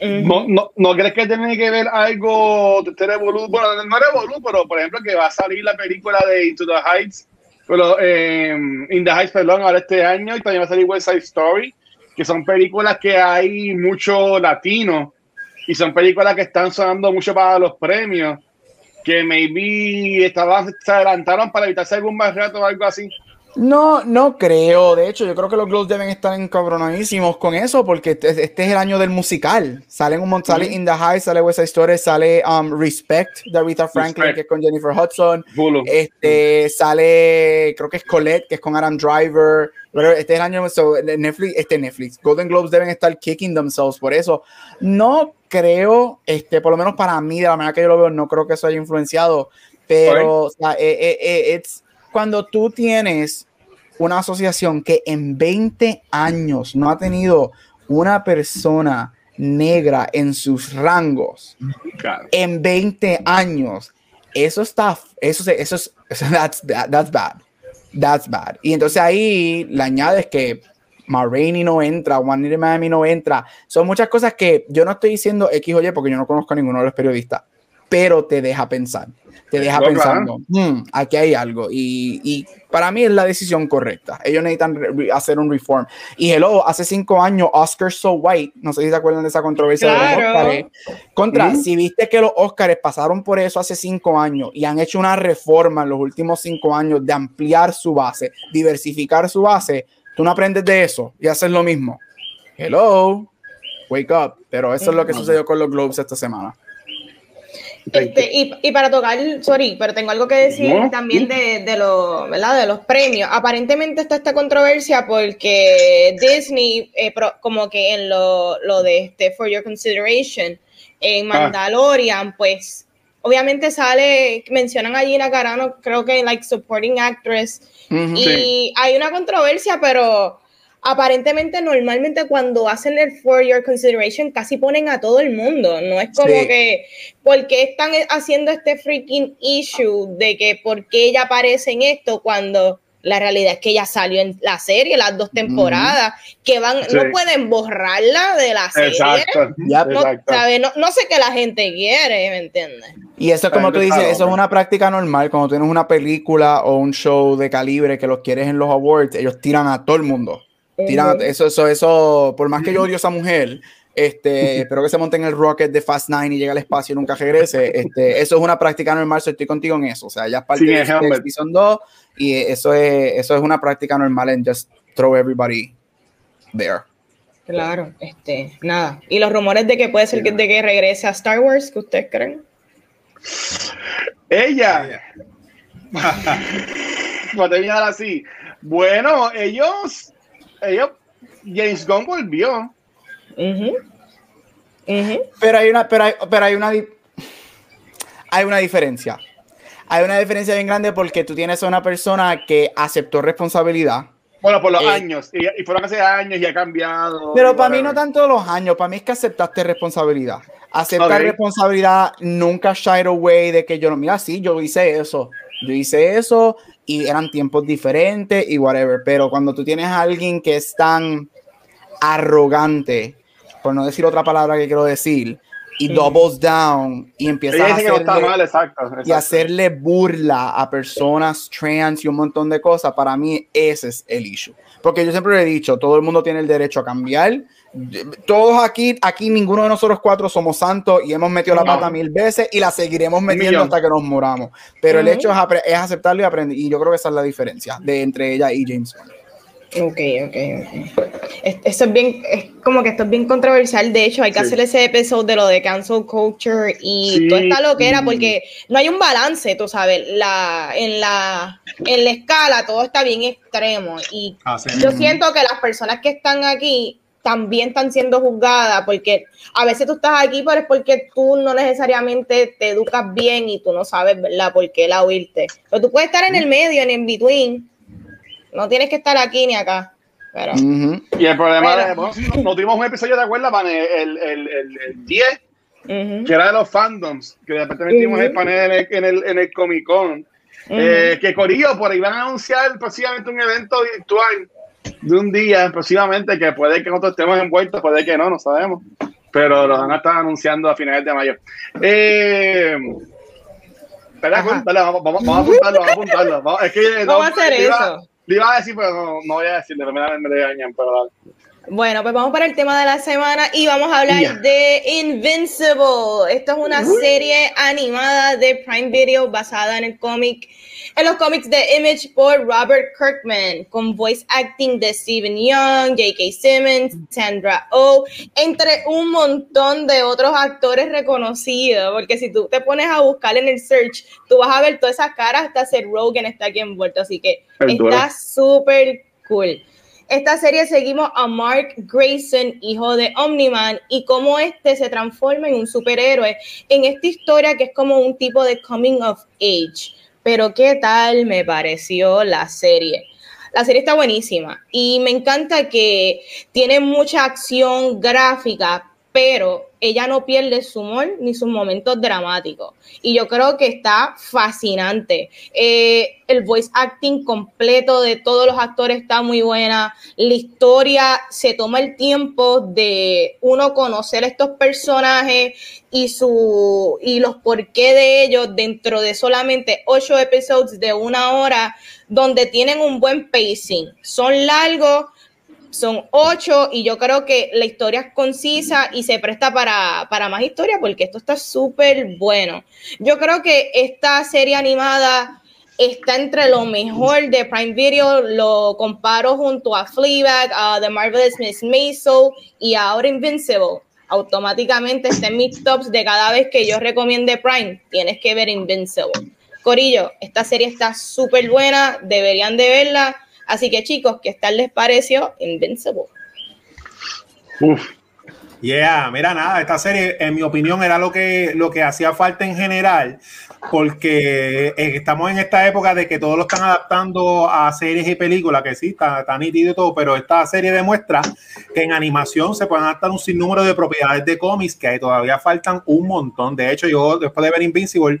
¿No, no, no crees que tiene que ver algo de Revolu? Bueno, no Revolu, pero por ejemplo que va a salir la película de Into the Heights, pero, eh, In the Heights, perdón, ahora este año, y también va a salir West Side Story, que son películas que hay mucho latino y son películas que están sonando mucho para los premios, que maybe estaban, se adelantaron para evitarse algún más rato o algo así. No, no creo. De hecho, yo creo que los Globes deben estar encabronadísimos con eso porque este, este, es el año del musical. Salen un montón, sale In the High, sale West Side Story, sale um, Respect de Rita Franklin, que es con Jennifer Hudson. Este, sale, creo que es Colette, que es con Adam Driver. Pero este es el año, de Netflix, este Netflix, Golden Globes deben estar kicking themselves por eso. No creo, este, por lo menos para mí, de la manera que yo lo veo, no creo que eso haya influenciado, pero o sea, eh, eh, eh, it's, cuando tú tienes una asociación que en 20 años no ha tenido una persona negra en sus rangos, en 20 años, eso está, eso, eso es, that's, that's bad, that's bad. Y entonces ahí le añades que Ma no entra, One Night Miami no entra. Son muchas cosas que yo no estoy diciendo X o Y porque yo no conozco a ninguno de los periodistas, pero te deja pensar te deja pensando, hmm, aquí hay algo. Y, y, para mí es la decisión correcta. Ellos necesitan hacer un reform. Y hello, hace cinco años, Oscars So White, no sé si se acuerdan de esa controversia de los Oscars. Contra, si viste que los Oscars pasaron por eso hace cinco años y han hecho una reforma en los últimos cinco años de ampliar su base, diversificar su base, tú no aprendes de eso y haces lo mismo. Hello, wake up. Pero eso es lo que sucedió con los Globes esta semana. Este, y, y, para tocar, sorry, pero tengo algo que decir también de, de, lo, ¿verdad? de los premios. Aparentemente está esta controversia porque Disney, eh, como que en lo, lo, de este For Your Consideration, en ah. Mandalorian, pues obviamente sale, mencionan a Gina Carano, creo que like supporting actress, y hay una controversia, pero aparentemente normalmente cuando hacen el for your consideration casi ponen a todo el mundo, no es como que ¿por qué están haciendo este freaking issue de que por qué ella aparece en esto cuando la realidad es que ella salió en la serie, las dos temporadas, que van, no pueden borrarla de la serie. Exacto. No, No, sé qué la gente quiere, ¿me entiendes? Y eso, como tú dices, eso es una práctica normal. Cuando tienes una película o un show de calibre que los quieres en los awards, ellos tiran a todo el mundo eso, eso, eso, por más que yo odio a esa mujer, este, espero que se monte en el rocket de Fast Nine y llegue al espacio y nunca regrese. Este, eso es una práctica normal, estoy contigo en eso. O sea, ya es parte de Season 2 y eso es, eso es una práctica normal en just throw everybody there. Claro, este, nada. ¿Y los rumores de que puede ser que, de que regrese a Star Wars, que ustedes creen? Ella. a así. Bueno, ellos ellos, James Gunn volvió. Pero hay una, pero hay, pero hay una, hay una diferencia. hay una diferencia bien grande porque tú tienes a una persona que aceptó responsabilidad. Bueno, por los eh, años, y, y, fueron hace años y ha cambiado. Pero para mí no tanto los años, para mí es que aceptaste responsabilidad. Aceptar responsabilidad, nunca shy away de que yo no, mira, sí, yo hice eso, yo hice eso y eran tiempos diferentes y whatever, pero cuando tú tienes a alguien que es tan arrogante, por no decir otra palabra que quiero decir, y doubles down y empiezas a hacerle, y hacerle burla a personas trans y un montón de cosas, para mí ese es el issue. Porque yo siempre le he dicho, todo el mundo tiene el derecho a cambiar. Todos aquí, aquí ninguno de nosotros cuatro somos santos y hemos metido la pata mil veces y la seguiremos metiendo hasta que nos moramos. Pero el hecho es, es, aceptarlo y aprender. Y yo creo que esa es la diferencia de entre ella y James Bond. Ok, ok, ok. Esto es bien, es como que esto es bien controversial. De hecho, hay que hacer ese episodio de lo de cancel culture y todo está lo que era, porque no hay un balance, tú sabes. La, en, la, en la escala todo está bien extremo. Y yo siento que las personas que están aquí también están siendo juzgadas, porque a veces tú estás aquí, pero es porque tú no necesariamente te educas bien y tú no sabes, ¿verdad?, por qué la oírte. Pero tú puedes estar en el medio, en el between no tienes que estar aquí ni acá. Pero, Y el problema es, bueno, nos tuvimos un episodio, de acuerdas, el, el, el, el 10, que era de los fandoms, que de repente metimos el panel en el, en el, Comic Con. Eh, que Corillo, por ahí van a anunciar próximamente un evento virtual de un día, próximamente, que puede que nosotros estemos envueltos, puede que no, no sabemos. Pero lo van a estar anunciando a finales de mayo. Eh, vamos, vamos, vamos, a apuntarlo, vamos a apuntarlo. es que, no, va a hacer eso? Le iba a decir, pero no, voy a decirle, me, me regañan, pero Bueno, pues vamos para el tema de la semana y vamos a hablar de Invincible. Esto es una serie animada de Prime Video basada en el cómic en los cómics de Image por Robert Kirkman, con voice acting de Stephen Young, J.K. Simmons, Sandra Oh, entre un montón de otros actores reconocidos, porque si tú te pones a buscar en el search, tú vas a ver todas esas caras, hasta Seth Rogen está aquí envuelto, así que está súper cool. Esta serie seguimos a Mark Grayson, hijo de Omniman, y cómo este se transforma en un superhéroe en esta historia que es como un tipo de coming of age. Pero ¿qué tal me pareció la serie? La serie está buenísima y me encanta que tiene mucha acción gráfica, pero ella no pierde su humor ni sus momentos dramáticos. Y yo creo que está fascinante. Eh, el voice acting completo de todos los actores está muy buena. La historia se toma el tiempo de uno conocer estos personajes y, su, y los porqué de ellos dentro de solamente ocho episodios de una hora donde tienen un buen pacing. Son largos son ocho y yo creo que la historia es concisa y se presta para, más historia porque esto está súper bueno. Yo creo que esta serie animada está entre lo mejor de Prime Video, lo comparo junto a Fleabag, a The Marvelous Miss Maisel y ahora Invincible. Automáticamente está en mis de cada vez que yo recomiende Prime, tienes que ver Invincible. Corillo, esta serie está súper buena, deberían de verla Así que chicos, ¿qué tal les pareció Invincible? Uf. Yeah, mira nada, esta serie en mi opinión era lo que, lo que hacía falta en general, porque eh, estamos en esta época de que todos lo están adaptando a series y películas, que sí, está, está nítido y todo, pero esta serie demuestra que en animación se pueden adaptar un sinnúmero de propiedades de cómics que todavía faltan un montón. De hecho, yo después de ver Invincible,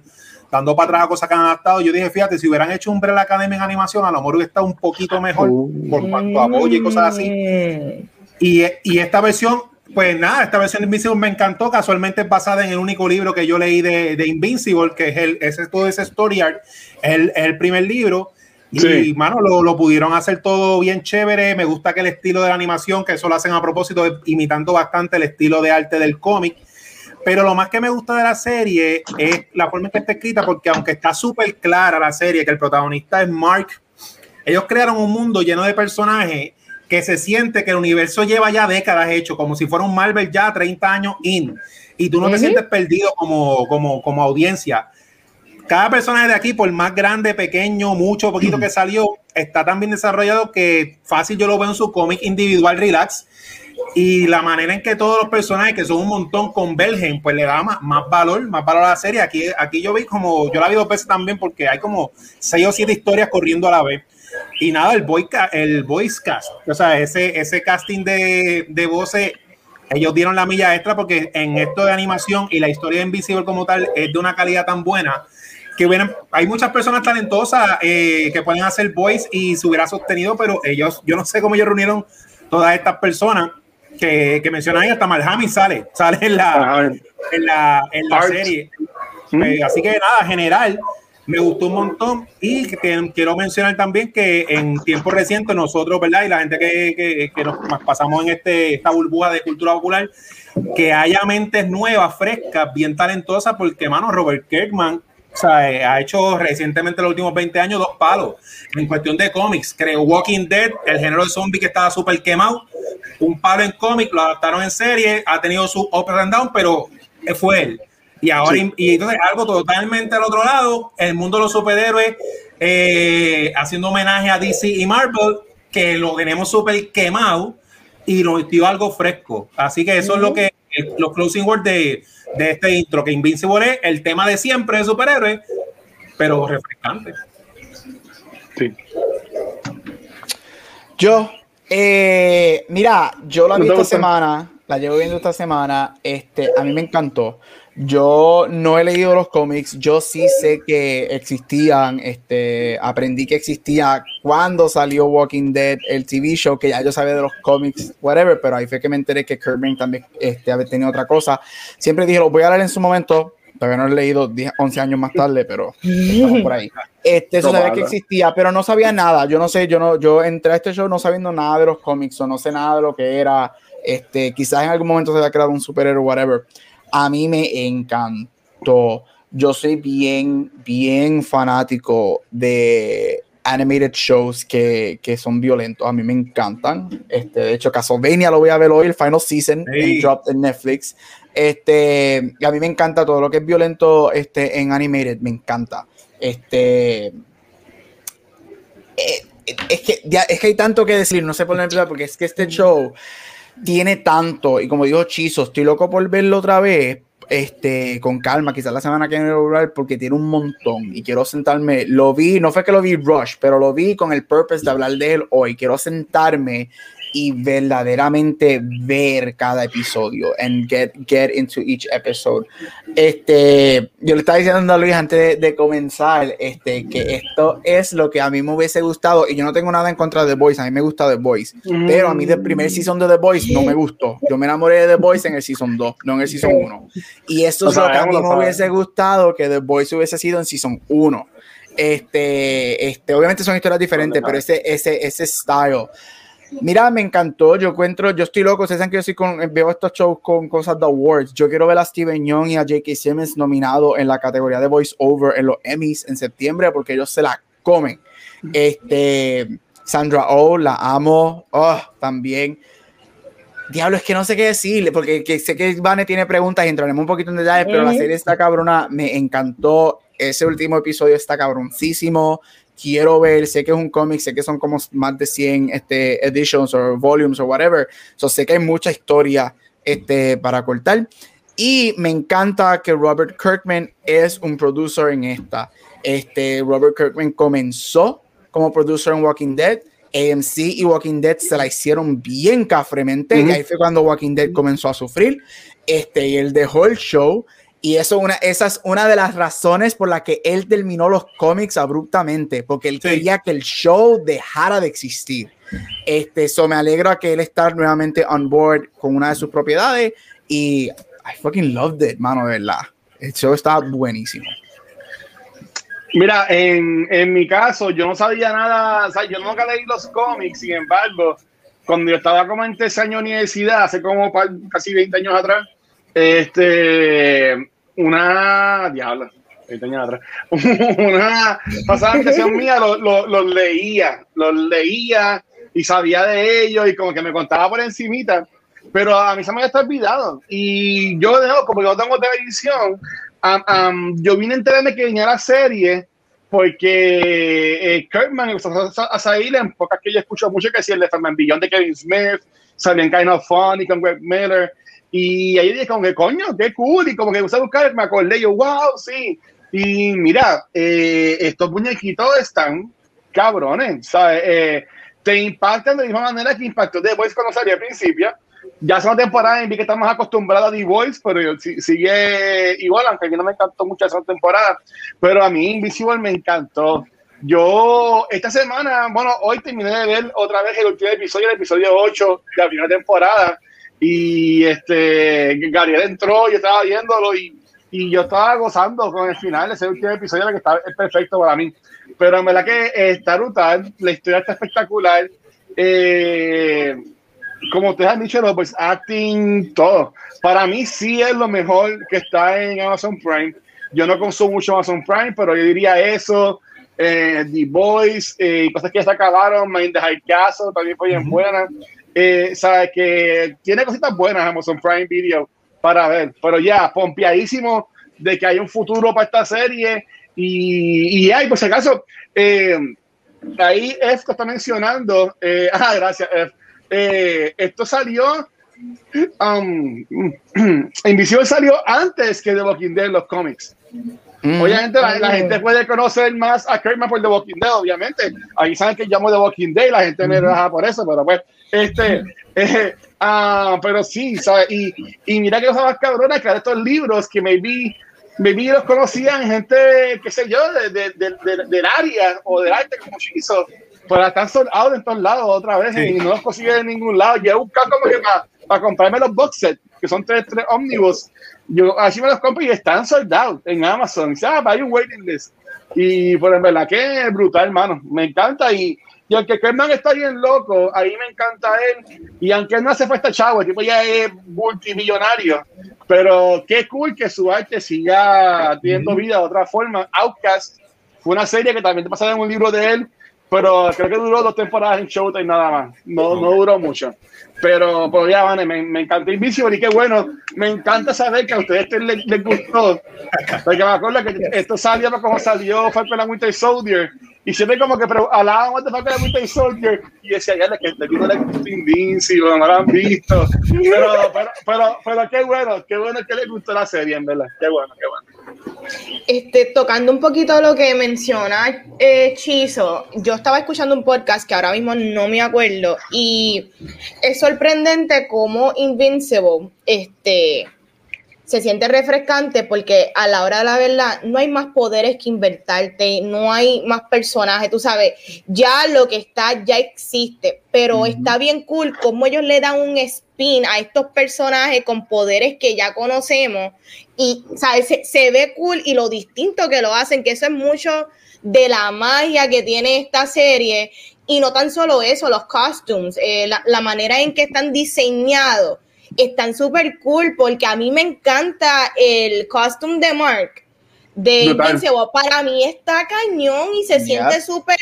dando para atrás a cosas que han adaptado. Yo dije, fíjate, si hubieran hecho un la Academy en animación, a lo mejor estado un poquito mejor por cuanto a apoyo y cosas así. Y, y, esta versión, pues nada, esta versión de Invincible me encantó. Casualmente es basada en el único libro que yo leí de, de Invincible, que es el, ese, todo ese story art, el, el primer libro. Y, mano, lo, lo, pudieron hacer todo bien chévere. Me gusta que el estilo de la animación, que eso lo hacen a propósito, imitando bastante el estilo de arte del cómic. Pero lo más que me gusta de la serie es la forma en que está escrita, porque aunque está súper clara la serie, que el protagonista es Mark, ellos crearon un mundo lleno de personajes que se siente que el universo lleva ya décadas hecho, como si fuera un Marvel ya 30 años in, y tú no te sientes perdido como, como, como audiencia. Cada personaje de aquí, por más grande, pequeño, mucho, poquito que salió, está tan bien desarrollado que fácil yo lo veo en su cómic individual relax y la manera en que todos los personajes, que son un montón, convergen, pues le da más, valor, más valor a la serie. Aquí, aquí yo vi como, yo la vi dos veces también porque hay como seis o siete historias corriendo a la vez. Y nada, el, voice, el voice cast, o sea, ese, ese casting de, de voces, ellos dieron la milla extra porque en esto de animación y la historia de Invisible como tal es de una calidad tan buena que vienen, hay muchas personas talentosas eh, que pueden hacer voice y se hubiera sostenido, pero ellos, yo no sé cómo ellos reunieron todas estas personas que, que mencionan ahí, hasta Malhami sale, sale en la, en la, en la serie. Eh, así que nada, general, me gustó un montón y quiero mencionar también que en tiempos recientes nosotros, ¿verdad? Y la gente que, que, nos pasamos en este, esta burbuja de cultura popular, que haya mentes nuevas, frescas, bien talentosas, porque, mano, Robert Kirkman o sea, eh, ha hecho recientemente los últimos 20 años dos palos en cuestión de cómics. Creó Walking Dead, el género de zombie que estaba súper quemado. Un palo en cómic, lo adaptaron en serie, ha tenido su up and down, pero fue él. Y ahora, y entonces algo totalmente al otro lado, el mundo de los superhéroes, eh, haciendo homenaje a DC y Marvel, que lo tenemos súper quemado y lo dio algo fresco. Así que eso es lo que los closing words de, de, este intro, que Invincible es el tema de siempre de superhéroes, pero refrescante. Sí. Yo, eh, mira, yo la vi esta semana, la llevo viendo esta semana, este, a mí me encantó. Yo no he leído los cómics, yo sí sé que existían, este, aprendí que existía cuando salió Walking Dead, el TV show, que ya yo sabía de los cómics, whatever, pero ahí fue que me enteré que Kirby también este, había tenido otra cosa. Siempre dije, lo voy a leer en su momento, todavía no he leído 10, 11 años más tarde, pero por ahí. Este, eso sabía que existía, pero no sabía nada. Yo no sé, yo no, yo entré a este show no sabiendo nada de los cómics o no sé nada de lo que era. Este, quizás en algún momento se haya creado un superhéroe, whatever a mí me encantó. Yo soy bien, bien fanático de animated shows que, que, son violentos. A mí me encantan. Este, de hecho, Castlevania lo voy a ver hoy, el final season, en, dropped en Netflix. Este, a mí me encanta todo lo que es violento este, en animated, me encanta. Este, eh, es, que, ya, es que hay tanto que decir, no sé por dónde empezar, porque es que este show tiene tanto, y como dijo Chizo, estoy loco por verlo otra vez, este, con calma, quizás la semana que viene lo porque tiene un montón y quiero sentarme, lo vi, no fue que lo vi rush, pero lo vi con el purpose de hablar de él hoy, quiero sentarme y verdaderamente ver cada episodio and get, get into each episode. Este, yo le estaba diciendo a Luis antes de, comenzar este, que esto es lo que a mí me hubiese gustado y yo no tengo nada en contra de The Voice, a mí me gusta The Voice, pero a mí del primer season de The Voice no me gustó. Yo me enamoré de The Voice en el season 2, no en el season 1. Y eso es lo que a mí me hubiese gustado que The Voice hubiese sido en season 1. Este, este, obviamente son historias diferentes, pero ese, ese, ese style Mira, me encantó. Yo encuentro, yo estoy loco. Ustedes saben que yo sí con, veo estos shows con cosas de awards. Yo quiero ver a Steven Young y a J.K. Simmons nominados en la categoría de voice over en los Emmys en septiembre porque ellos se la comen. Este, Sandra Oh, la amo. Oh, también. Diablo, es que no sé qué decirle, porque sé que Vane tiene preguntas y entraremos un poquito en detalles, pero la serie está cabrona, me encantó. Ese último episodio está cabroncísimo quiero ver, sé que es un cómic, sé que son como más de 100 este, editions o volumes o whatever, so, sé que hay mucha historia este, para cortar. Y me encanta que Robert Kirkman es un producer en esta. Este, Robert Kirkman comenzó como producer en Walking Dead. AMC y Walking Dead se la hicieron bien cafremente. Y ahí fue cuando Walking Dead comenzó a sufrir. Este, y él dejó el show y eso una, esa es una de las razones por la que él terminó los cómics abruptamente, porque él quería que el show dejara de existir. Este, eso me alegro a que él esté nuevamente on board con una de sus propiedades y I fucking loved it, mano, de verdad. El show está buenísimo. Mira, en, en, mi caso, yo no sabía nada, o sea, yo nunca leí los cómics, sin embargo, cuando yo estaba como en tercer año de universidad, hace como casi 20 años atrás, este, una diabla, atrás, una pasada sesión mía los lo, leía, los leía y sabía de ellos y como que me contaba por encimita, pero a mí se me había estado olvidado. Y yo, como yo tengo televisión, yo vine a enterarme que venía la serie porque eh, Kirkman a salir en pocas que yo escucho mucho que si el de Ferman Billón de Kevin Smith, salió en Kind of Funny con Greg Miller, y ahí dije como que coño, qué cool, y como que usé buscar, me acordé yo, wow, sí, y mira, eh, estos muñequitos están cabrones, ¿sabes? Eh, te impactan de la misma manera que impactó The Voice cuando salió al principio. Ya es una temporada en vi que estamos acostumbrados a The Voice, pero sigue igual, aunque a mí no me encantó mucho esa temporada. Pero a mí Invisible me encantó. Yo esta semana, bueno, hoy terminé de ver otra vez el último episodio, el episodio 8 de la primera temporada. Y este, Gabriel entró, yo estaba viéndolo y, y yo estaba gozando con el final, ese último episodio que está, es perfecto para mí. Pero en verdad que está brutal, la historia está espectacular. Eh, como ustedes han dicho, pues acting, todo. Para mí sí es lo mejor que está en Amazon Prime. Yo no consumo mucho Amazon Prime, pero yo diría eso. Eh, The Boys, eh, cosas que ya se acabaron, Mind the High Castle también fue bien buena. Eh, sabe que tiene cositas buenas Amazon Prime Video para ver, pero ya, pompeadísimo de que hay un futuro para esta serie y, y hay, por si acaso, eh, ahí F está mencionando, eh, ah, gracias F, eh, esto salió, um, Invisible salió antes que The Walking Dead los cómics. Mm. Obviamente la, gente puede conocer más a Kirkman por The Walking Dead, obviamente. Ahí saben que llamo The Walking Dead y la gente me raja por eso, pero pues, este, eh, ah, pero sí, ¿sabes? Y, y mira que cosas más cabronas que estos libros que maybe vi los conocían gente, qué sé yo, de, de, de, del área o del arte como hizo, pero están soldados en todos lados otra vez y no los consiguen en ningún lado. Yo he buscado como que para, comprarme los box sets, que son tres, tres ómnibus. Yo así me los compro y están soldados en Amazon. Y, ah, hay un waiting list. Y pues en verdad que es brutal, hermano. Me encanta y, y aunque Kerman está bien loco, ahí me encanta él. Y aunque no hace falta chavo, el tipo ya es multimillonario. Pero qué cool que su arte siga teniendo vida de otra forma. Outcast fue una serie que también te pasaron en un libro de él, pero creo que duró dos temporadas en Showtime nada más. No, no duró mucho. Pero, pero ya, me, me encantó Invisible y qué bueno. Me encanta saber que a ustedes les, les gustó. Porque me acuerdo que esto salió como salió Falcon and Winter Soldier y siempre como que hablaban de Falcon and Winter Soldier y decía, ya, que le vino la Invincible, no lo han visto. Pero, pero, pero, pero, qué bueno, qué bueno que les gustó la serie, en verdad. Qué bueno, qué bueno. Este, tocando un poquito lo que menciona eh, Chizo, yo estaba escuchando un podcast que ahora mismo no me acuerdo y es sorprendente cómo Invincible, este se siente refrescante porque a la hora de la verdad no hay más poderes que invertarte, no hay más personajes, tú sabes, ya lo que está ya existe, pero está bien cool como ellos le dan un spin a estos personajes con poderes que ya conocemos y ¿sabes? Se, ve cool y lo distinto que lo hacen, que eso es mucho de la magia que tiene esta serie y no tan solo eso, los costumes, eh, la, la manera en que están diseñados están súper cool porque a mí me encanta el costume de Mark de Invincible. Para mí está cañón y se siente súper,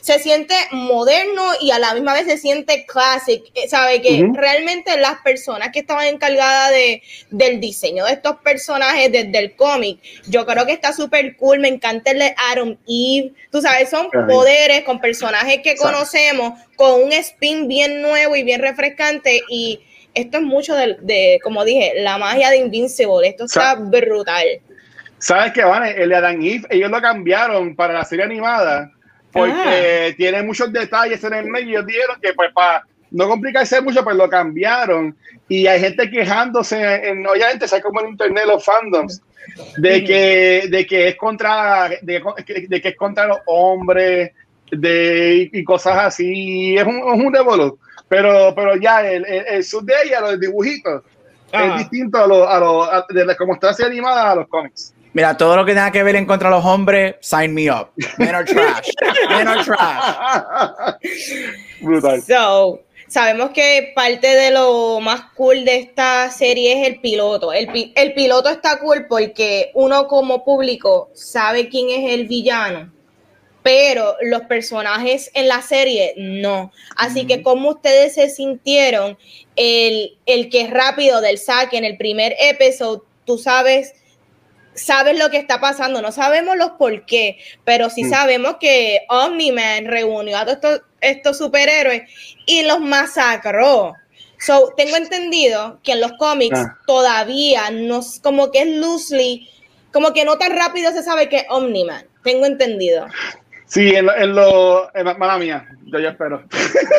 se siente moderno y a la misma vez se siente classic. Eh, Sabe que realmente las personas que estaban encargadas de, del diseño de estos personajes desde el cómic, yo creo que está súper cool. Me encanta el de Adam Eve. Tú sabes, son poderes con personajes que conocemos, con un spin bien nuevo y bien refrescante y esto es mucho de, como dije, la magia de Invincible. Esto está brutal. ¿Sabes qué, Van? El de Adam Eve, ellos lo cambiaron para la serie animada porque ah. tiene muchos detalles en el medio. Ellos dijeron que, pues, para no complicarse mucho, pues lo cambiaron. Y hay gente quejándose, en, obviamente, ¿sabes como en internet los fandoms? De que, de que es contra, de, que es contra los hombres, de, y cosas así. Es un, es un pero, pero ya el, el, sub de ella, los dibujitos, es distinto a lo, a lo de como está animada a los cómics. Mira, todo lo que tenga que ver en contra de los hombres, sign me up. Men are trash. Men are trash. Brutal. So, sabemos que parte de lo más cool de esta serie es el piloto. El, el piloto está cool porque uno como público sabe quién es el villano pero los personajes en la serie no. Así que como ustedes se sintieron, el, el que es rápido del saque en el primer episodio, tú sabes sabes lo que está pasando, no sabemos los por qué, pero sí mm. sabemos que Omni-Man reunió a todos estos, estos superhéroes y los masacró. So, tengo entendido que en los cómics ah. todavía no, como que es loosely, como que no tan rápido se sabe que es Omni-Man. Tengo entendido. Sí, en lo, en lo mala mía, yo ya espero.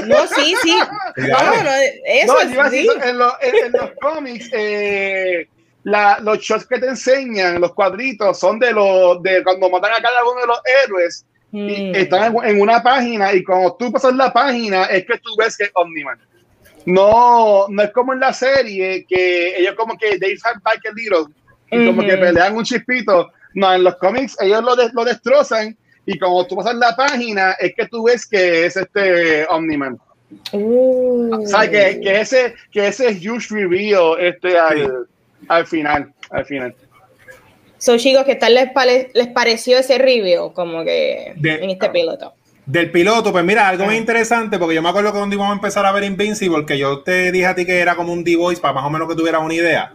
No, sí, sí. No, no, eso no, sí. en, en, los cómics, eh, la, los shots que te enseñan, los cuadritos, son de los de cuando matan a cada uno de los héroes. Y mm. están en, una página y cuando tú pasas la página es que tú ves que es Omniman. No, no es como en la serie que ellos como que they have like a little y como que pelean un chispito. No, en los cómics ellos lo, lo destrozan y cuando tú pasas la página es que tú ves que es este Omniman. Uh. O sea, que, que, ese, que ese huge reveal este, al, al final, al final. So, chicos, ¿qué tal les, les pareció ese review como que en este piloto? Del piloto, pues mira, algo muy interesante, porque yo me acuerdo que cuando íbamos a empezar a ver Invincible, que yo te dije a ti que era como un D-Voice para más o menos que tuvieras una idea.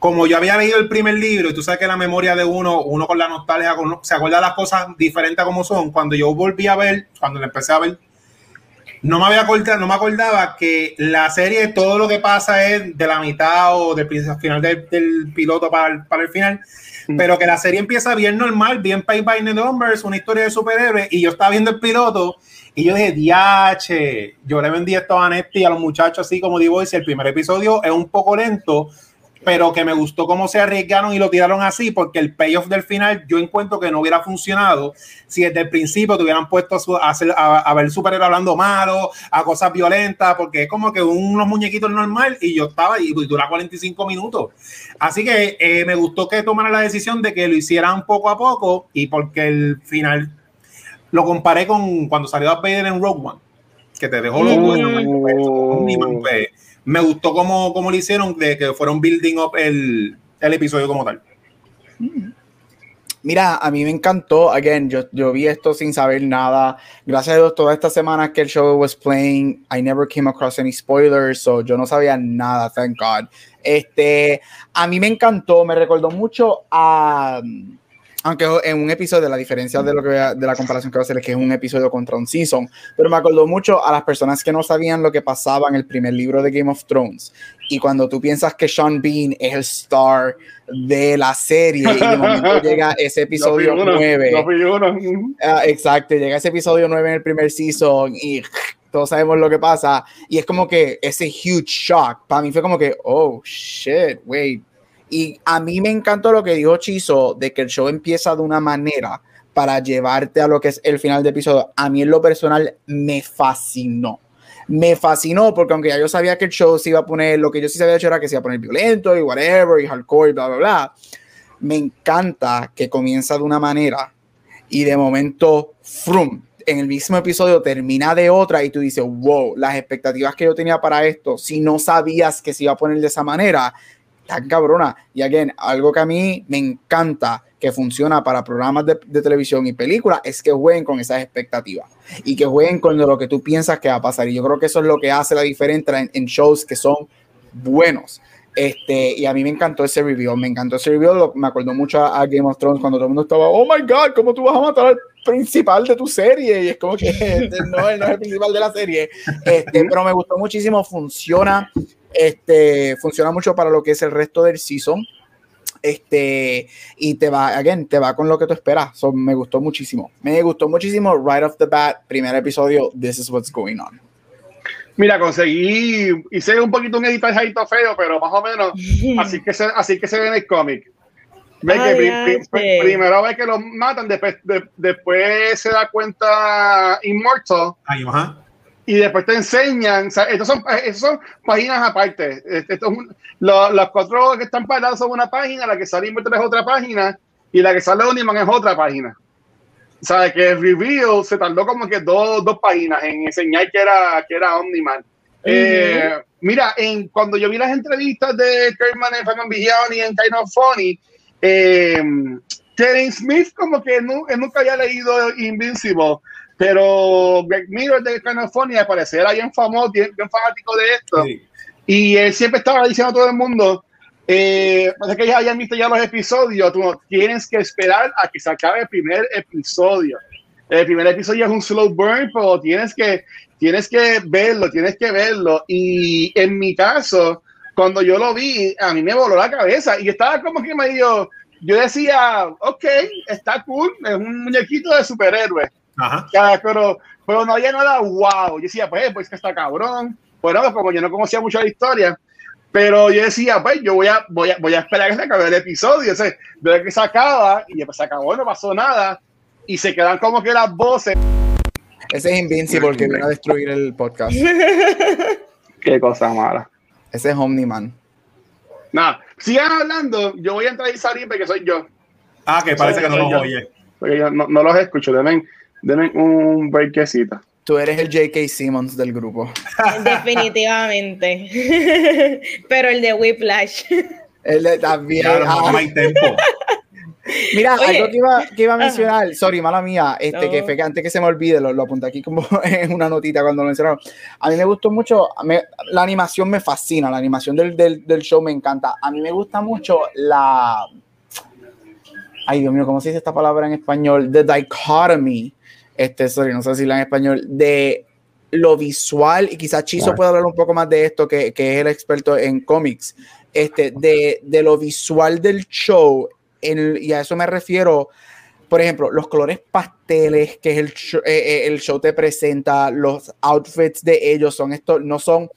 Como yo había leído el primer libro, y tú sabes que la memoria de uno, uno con la nostalgia, se acuerda de las cosas diferentes a como son. Cuando yo volví a ver, cuando le empecé a ver, no me había acordado, no me acordaba que la serie, todo lo que pasa es de la mitad o del final del, piloto para el, para el final, mm. pero que la serie empieza bien normal, bien pay by the numbers, una historia de superhéroes, y yo estaba viendo el piloto y yo dije, diache, yo le vendí esto a Nesti a los muchachos así como digo, y si el primer episodio es un poco lento, pero que me gustó cómo se arriesgaron y lo tiraron así, porque el payoff del final yo encuentro que no hubiera funcionado si desde el principio te hubieran puesto a, hacer, a, ver superhéroe hablando malo, a cosas violentas, porque es como que unos muñequitos normal y yo estaba y, dura 45 minutos. Así que eh, me gustó que tomaran la decisión de que lo hicieran poco a poco y porque el final lo comparé con cuando salió a Vader en Rogue One, que te dejó los mm me gustó cómo, cómo lo hicieron, de que fueron building up el, el episodio como tal. Mira, a mí me encantó. Again, yo, vi esto sin saber nada. Gracias a Dios, todas estas semanas que el show was playing, I never came across any spoilers, so yo no sabía nada, thank God. Este, a mí me encantó, me recordó mucho a aunque en un episodio, la diferencia de lo que de la comparación que va a hacer es que es un episodio contra un season, pero me acordó mucho a las personas que no sabían lo que pasaba en el primer libro de Game of Thrones. Y cuando tú piensas que Sean Bean es el star de la serie y de momento llega ese episodio 9. Ah, exacto, llega ese episodio 9 en el primer season y todos sabemos lo que pasa. Y es como que ese huge shock. Para mí fue como que, oh shit, wait, y a mí me encantó lo que dijo Chizo de que el show empieza de una manera para llevarte a lo que es el final del episodio. A mí en lo personal me fascinó. Me fascinó porque aunque ya yo sabía que el show se iba a poner, lo que yo sí sabía era que se iba a poner violento y whatever y hardcore y bla, bla, bla. Me encanta que comienza de una manera y de momento, frum, en el mismo episodio termina de otra y tú dices, wow, las expectativas que yo tenía para esto, si no sabías que se iba a poner de esa manera, tan cabrona. Y again, algo que a mí me encanta que funciona para programas de, televisión y películas es que jueguen con esas expectativas y que jueguen con lo que tú piensas que va a pasar. Y yo creo que eso es lo que hace la diferencia en, shows que son buenos. Este, y a mí me encantó ese review, me encantó ese review, me acordó mucho a, Game of Thrones cuando todo el mundo estaba, oh my god, ¿cómo tú vas a matar al principal de tu serie? Y es como que no, él no es el principal de la serie, este, pero me gustó muchísimo, funciona, este, funciona mucho para lo que es el resto del season. Este, y te va, again, te va con lo que tú esperas. So, me gustó muchísimo. Me gustó muchísimo right off the bat, primer episodio, This is what's going on. Mira, conseguí, hice un poquito un editajito feo, pero más o menos así que se, así que se ve en el cómic. Ve que primero ve que lo matan, después, después se da cuenta Immortal. Ahí, ajá y después te enseñan, o sea, estos son, son páginas aparte. Estos, los, los, cuatro que están parados son una página, la que sale Inverter es otra página y la que sale Omniman es otra página. O sea, que el reveal se tardó como que dos, dos páginas en enseñar que era, que era Omniman. Eh, mira, en, cuando yo vi las entrevistas de Kerman en Fagan y en Kind of Funny, eh, Kevin Smith como que nunca había leído Invincible pero Greg Miller de California, al parecer, era bien famoso, bien, fanático de esto. Y él siempre estaba diciendo a todo el mundo, eh, no sé que ya hayan visto ya los episodios, tú no tienes que esperar a que se acabe el primer episodio. El primer episodio es un slow burn, pero tienes que, tienes que verlo, tienes que verlo. Y en mi caso, cuando yo lo vi, a mí me voló la cabeza y estaba como que medio, yo decía, ok, está cool, es un muñequito de superhéroe. Ajá. Pero, pero no había nada wow. Yo decía, pues, pues que está cabrón. Bueno, pues como yo no conocía mucho la historia, pero yo decía, pues yo voy a, voy a, voy a esperar a que se acabe el episodio. O sea, veo que se acaba y después se acabó, no pasó nada. Y se quedan como que las voces. Ese es Invincible que viene a destruir el podcast. Qué cosa mala. Ese es Omniman. Nada, sigan hablando. Yo voy a entrar y salir porque soy yo. Ah, que parece que no los oye. Porque yo no, no los escucho. Denme, denme un breakcito. Tú eres el J.K. Simmons del grupo. Definitivamente. Pero el de Whiplash. El de también. Ah. Mira, algo que iba, que iba, a mencionar, sorry, mala mía, este, que fue que antes que se me olvide, lo, lo apunté aquí como en una notita cuando lo mencionaron. A mí me gustó mucho, la animación me fascina, la animación del, del, del, show me encanta. A mí me gusta mucho la. Ay, Dios mío, ¿cómo se dice esta palabra en español? The dichotomy este, sorry, no sé si la en español, de lo visual, y quizás Chizo puede hablar un poco más de esto, que, que es el experto en cómics, este, de, de, lo visual del show, en, y a eso me refiero, por ejemplo, los colores pasteles que el, show, eh, eh, el show te presenta, los outfits de ellos son estos, no son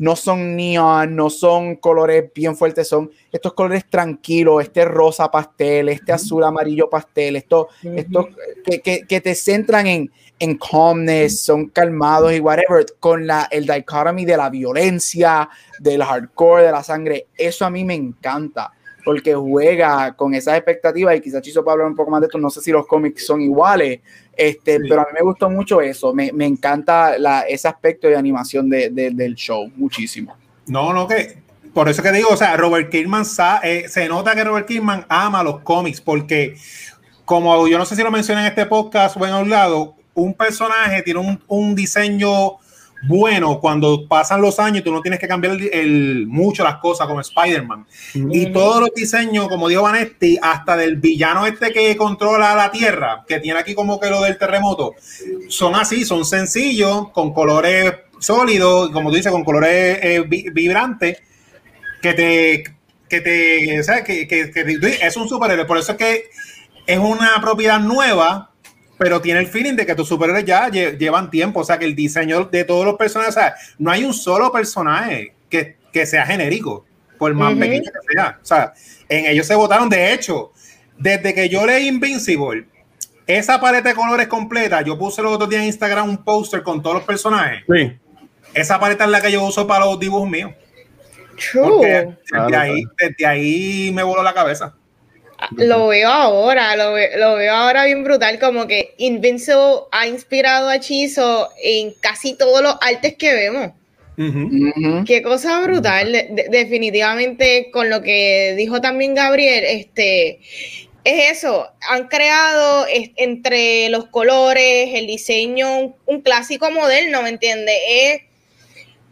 no son neon, no son colores bien fuertes, son estos colores tranquilos, este rosa pastel, este azul amarillo pastel, esto, estos que, que, que, te centran en, en calmness, son calmados y whatever, con la, el dichotomy de la violencia, del hardcore, de la sangre, eso a mí me encanta porque juega con esas expectativas y quizás Chiso para hablar un poco más de esto, no sé si los cómics son iguales, este, pero a mí me gustó mucho eso, me, me encanta la, ese aspecto de animación de, de, del show, muchísimo. No, no, que por eso que digo, o sea, Robert Kirkman eh, se nota que Robert Kirkman ama los cómics porque como yo no sé si lo mencioné en este podcast o en un lado, un personaje tiene un, un diseño bueno cuando pasan los años tú no tienes que cambiar el, mucho las cosas como Spider-Man. Y todos los diseños, como dijo Vanetti, hasta del villano este que controla la Tierra, que tiene aquí como que lo del terremoto, son así, son sencillos, con colores sólidos, como tú dices, con colores eh, vibrantes, que te, que te, o que, que, que es un superhéroe. Por eso es que es una propiedad nueva pero tiene el feeling de que tus superhéroes ya llevan tiempo, o sea, que el diseño de todos los personajes, o sea, no hay un solo personaje que, que sea genérico, por más pequeño que sea, o sea, en ellos se votaron, de hecho, desde que yo leí Invincible, esa paleta de colores completa, yo puse los otros días en Instagram un póster con todos los personajes. Sí. Esa paleta es la que yo uso para los dibujos míos. True. Desde, ahí, desde ahí me voló la cabeza. Lo veo ahora, lo, lo, veo ahora bien brutal, como que Invincible ha inspirado a Chizo en casi todos los artes que vemos. Qué cosa brutal, definitivamente con lo que dijo también Gabriel, este, es eso, han creado entre los colores, el diseño, un, clásico moderno, ¿me entiendes? Es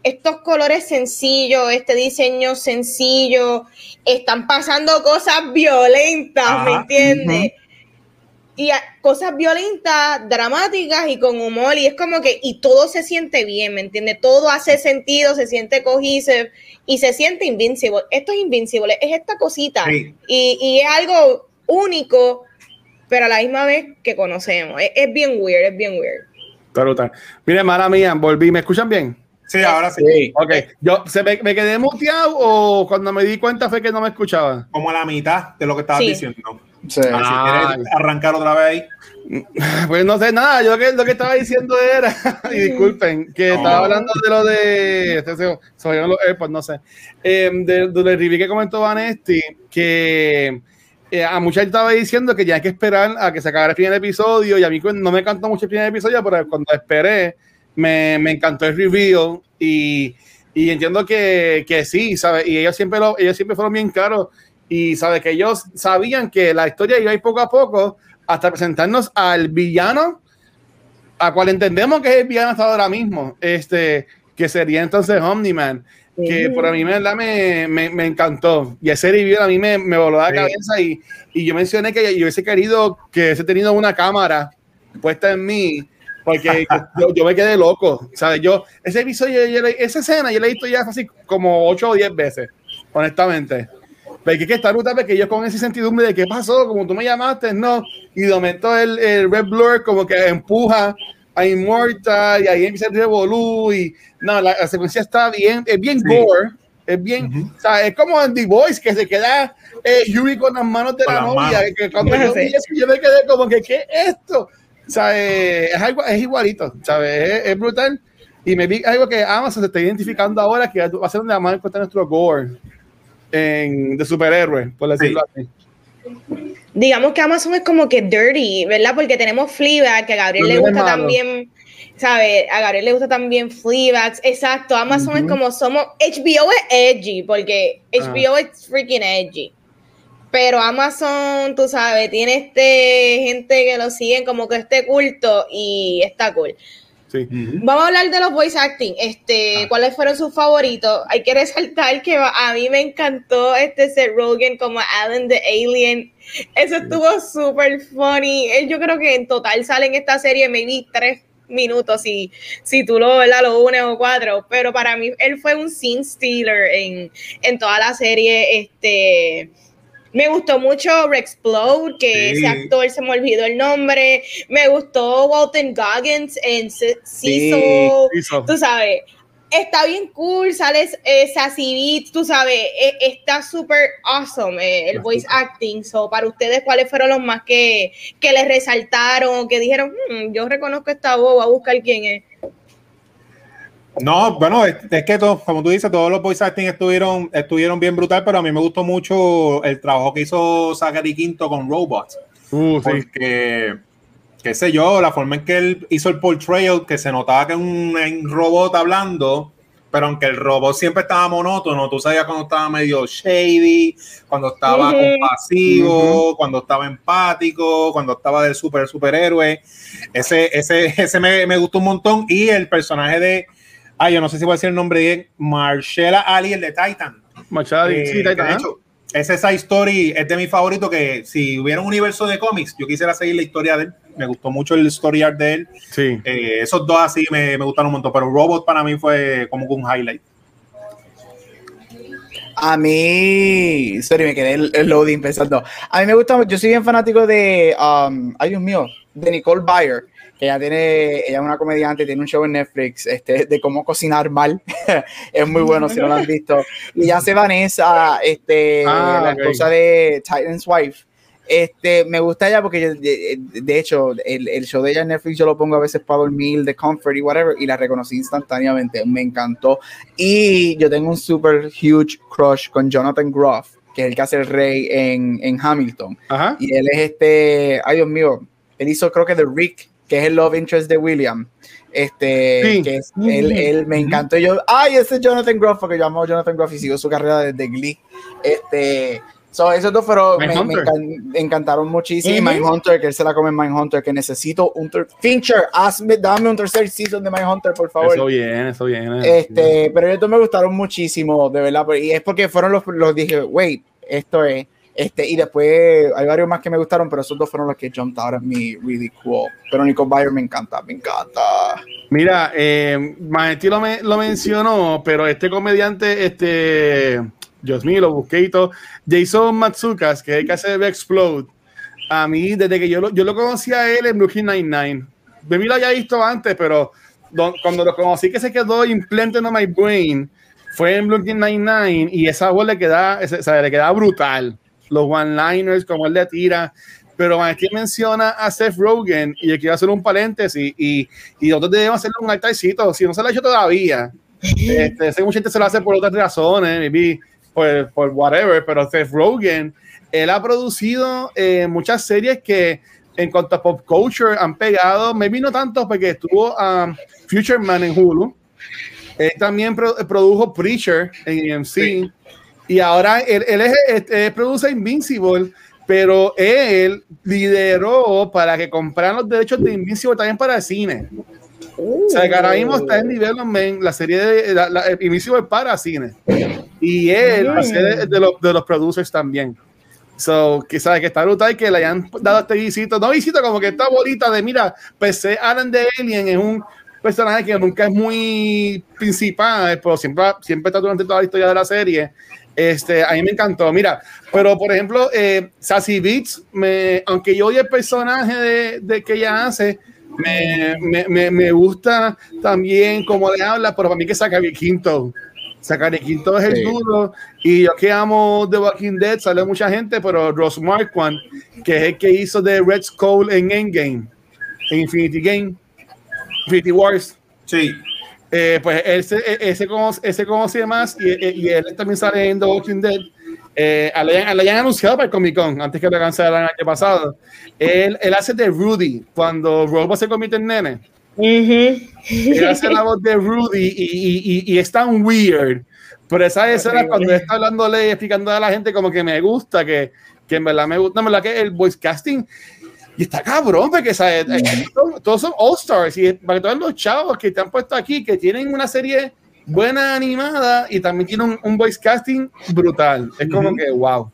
estos colores sencillos, este diseño sencillo, están pasando cosas violentas, ¿me entiendes? Y cosas violentas, dramáticas y con humor, y es como que, y todo se siente bien, ¿me entiendes? Todo hace sentido, se siente cohesive y se siente invincible. Esto es invincible, es esta cosita, y, y, es algo único, pero a la misma vez que conocemos. Es, es bien weird, es bien weird. Total. Mire, mala mía, volví, ¿me escuchan bien? Sí, ahora sí. Ok, yo se me, me, quedé muteado o cuando me di cuenta fue que no me escuchaba. Como a la mitad de lo que estabas diciendo. Sí. Ah, si arrancar otra vez ahí. Pues no sé nada, yo lo que, lo que estaba diciendo era, y disculpen, que estaba hablando de lo de, este, sobre los AirPods, no sé, eh, de, de, review que comentó Vanesti, que eh, a mucha gente estaba diciendo que ya hay que esperar a que se acabara el primer episodio, y a mí no me encantó mucho el primer episodio, pero cuando esperé, me, me encantó el review y, y entiendo que, que, sí, ¿sabes? Y ellos siempre, lo, ellos siempre fueron bien claros y, ¿sabes? Que ellos sabían que la historia iba a ir poco a poco hasta presentarnos al villano, a cual entendemos que es el villano hasta ahora mismo, este, que sería entonces Omni-Man. que por a mí me, me, me, encantó. Y ese review a mí me, me voló la cabeza y, y, yo mencioné que yo hubiese querido que hubiese tenido una cámara puesta en mí, porque yo, yo, me quedé loco. ¿sabes? Yo, ese episodio, esa escena, yo la he visto ya así como 8 o 10 veces, honestamente. Porque que está brutal, porque yo con esa incertidumbre de qué pasó, como tú me llamaste, no. Y de momento el, el Red Blur como que empuja a Immortal y ahí empieza a revolú y no, la, secuencia está bien, es bien gore, es bien, o sea, es como The Voice que se queda eh, Yuri con las manos de la novia, que cuando yo vi eso yo me quedé como que, ¿qué es esto? O sea, eh, es, algo, es igualito, ¿sabes? Es, es, brutal. Y me vi algo que Amazon se está identificando ahora, que va a ser donde vamos a encontrar nuestro gore en, de superhéroes, por decirlo así digamos que Amazon es como que dirty, ¿verdad? Porque tenemos Fleabag, que a Gabriel le gusta también, ¿sabes? A Gabriel le gusta también Fleabag, exacto. Amazon es como somos, HBO es edgy, porque HBO ah. es freaking edgy. Pero Amazon, tú sabes, tiene este gente que lo siguen como que este culto y está cool. Vamos a hablar de los voice acting. Este, ah. ¿cuáles fueron sus favoritos? Hay que resaltar que a mí me encantó este Seth Rogen como Alan the Alien. Eso estuvo súper funny. Yo creo que en total sale en esta serie maybe tres minutos si, si tú lo, ¿verdad? lo unes o cuatro. Pero para mí él fue un scene stealer en, en toda la serie. Este me gustó mucho Rexplode, que ese actor se me olvidó el nombre. Me gustó Walton Goggins en Cecil. tú sabes. Está bien cool, sales eh, Sassy tú sabes, e, está súper awesome eh, el voice acting. So, para ustedes, ¿cuáles fueron los más que, que les resaltaron? Que dijeron, hmm, yo reconozco esta voz, voy a buscar quién es. No, bueno, es, que como tú dices, todos los voice acting estuvieron, estuvieron bien brutal, pero a mí me gustó mucho el trabajo que hizo Zachary Quinto con Robots. Uh, porque, qué sé yo, la forma en que él hizo el portrayal, que se notaba que un, un robot hablando, pero aunque el robot siempre estaba monótono, tú sabías cuando estaba medio shady, cuando estaba compasivo, cuando estaba empático, cuando estaba del super superhéroe. Ese, ese, ese me, me, gustó un montón. Y el personaje de Ah, yo no sé si voy a decir el nombre bien. Marcella Ali, el de Titan. Marcella Ali, sí, Titan. De hecho, esa side story es de mi favorito. Que si hubiera un universo de cómics, yo quisiera seguir la historia de él. Me gustó mucho el story art de él. Sí. Eh, esos dos así me, me gustaron un montón. Pero Robot para mí fue como un highlight. A mí, sorry, me quedé el, loading pensando. A mí me gusta, yo soy bien fanático de, um, ay Dios mío, de Nicole Byer que ella tiene, ella es una comediante, tiene un show en Netflix este, de cómo cocinar mal. es muy bueno si no lo han visto. Y ya se Vanessa, este, ah, la esposa de Titan's Wife. Este, me gusta ella porque de, hecho el, el, show de ella en Netflix yo lo pongo a veces para dormir, de comfort y whatever, y la reconocí instantáneamente, me encantó. Y yo tengo un super huge crush con Jonathan Groff, que es el que hace el rey en, en Hamilton. Y él es este, ay Dios mío, él hizo creo que The Rick que es el love interest de William. Este, que es, él, él, me encantó. Yo, ay, ese es Jonathan Groff, porque yo amo a Jonathan Groff y sigo su carrera desde Glee. Este, so, esos dos fueron, me, me, encantaron muchísimo. Y Mindhunter, que él se la come en Mindhunter, que necesito un Fincher, hazme, dame un tercer season de Mindhunter, por favor. Eso bien, eso bien. Este, pero ellos dos me gustaron muchísimo, de verdad. Y es porque fueron los, los dije, wait, esto es este, y después hay varios más que me gustaron, pero esos dos fueron los que jumped out at me really cool. Pero Nico Bayer me encanta, me encanta. Mira, eh, lo, lo mencionó, pero este comediante, este, Dios mío, lo busqué y todo, Jason Matsukas, que es el que hace Explode, a mí, desde que yo lo, yo lo conocí a él en Brooklyn Nine-Nine, de mí lo había visto antes, pero cuando lo conocí que se quedó implanted en my brain, fue en Brooklyn Nine-Nine y esa voz le queda, o sea, le queda brutal los one-liners, como él le tira. Pero aquí menciona a Seth Rogen y yo quiero hacer un paréntesis y, y nosotros debemos hacerle un altarcito. Si no se lo ha hecho todavía, este, sé que mucha gente se lo hace por otras razones, maybe por, por whatever, pero Seth Rogen, él ha producido eh, muchas series que en cuanto a pop culture han pegado, maybe no tanto porque estuvo um, Future Man en Hulu. Él también produjo Preacher en EMC. Y ahora él, es, produce Invincible, pero él lideró para que compraran los derechos de Invincible también para el cine. o sea, que ahora mismo está en development la serie de la, la, Invisible para cine. Y él a ser de, los, de los producers también. So, que sabe que está brutal que le hayan dado este visito, no visito como que está bonita de mira, PC Alan de Alien es un personaje que nunca es muy principal, pero siempre, siempre está durante toda la historia de la serie. Este, a mí me encantó. Mira, pero por ejemplo, eh, Sassy Beats, me, aunque yo oye el personaje de, de que ella hace, me, me, me, gusta también cómo le habla, pero para mí que saca Quinto. Zachary Quinto es el duro. Y yo que amo The Walking Dead, sale mucha gente, pero Ross Marquand, que es el que hizo de Red Skull en Endgame, en Infinity Game, Infinity Wars. Sí. Eh, pues ese, ese, ese conoce más y, y, él también sale en The Walking Dead. Eh, le, hayan anunciado para el Comic Con antes que lo cancelaran el año pasado. Él, él hace de Rudy cuando Robo se convierte en nene. Él hace la voz de Rudy y, y, y, es tan weird. Pero esa escena cuando está hablándole y explicando a la gente como que me gusta, que, que en verdad me gusta, en verdad que el voice casting y está cabrón, porque ¿sabes? todos son All Stars y para todos los chavos que te han puesto aquí, que tienen una serie buena animada y también tienen un, voice casting brutal. Es como que wow.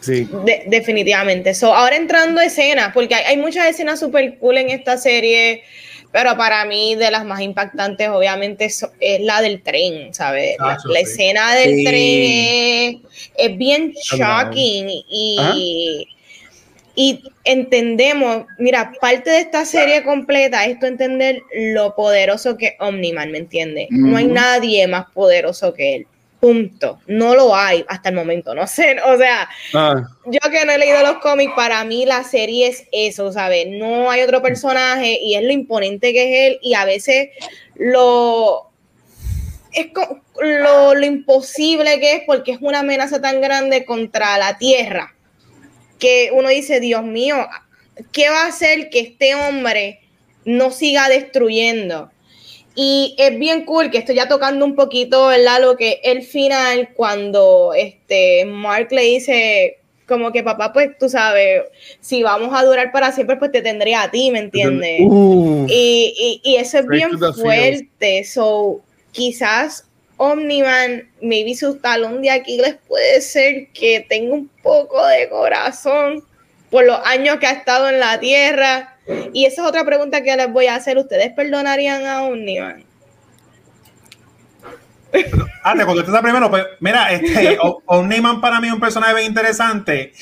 Sí. definitivamente. So, ahora entrando a escenas, porque hay, muchas escenas super cool en esta serie, pero para mí de las más impactantes obviamente es, la del tren, ¿sabes? la, escena del tren es, bien shocking y, y entendemos, mira, parte de esta serie completa es entender lo poderoso que es Omniman, ¿me entiendes? No hay nadie más poderoso que él. Punto. No lo hay hasta el momento. No sé, o sea, ah. yo que no he leído los cómics, para mí la serie es eso, ¿sabes? No hay otro personaje y es lo imponente que es él y a veces lo es lo, lo imposible que es porque es una amenaza tan grande contra la Tierra que uno dice, Dios mío, ¿qué va a hacer que este hombre no siga destruyendo? Y es bien cool que estoy ya tocando un poquito, ¿verdad? Lo que el final, cuando este Mark le dice, como que papá, pues tú sabes, si vamos a durar para siempre, pues te tendría a ti, ¿me entiendes? Uh. y, y, eso es bien fuerte. So, quizás Omniman, maybe su talón de Aquiles puede ser que tenga un poco de corazón por los años que ha estado en la Tierra. Y esa es otra pregunta que les voy a hacer. ¿Ustedes perdonarían a Omniman? Ah, te contestas primero. Pues, mira, este, Omniman para mí es un personaje bien interesante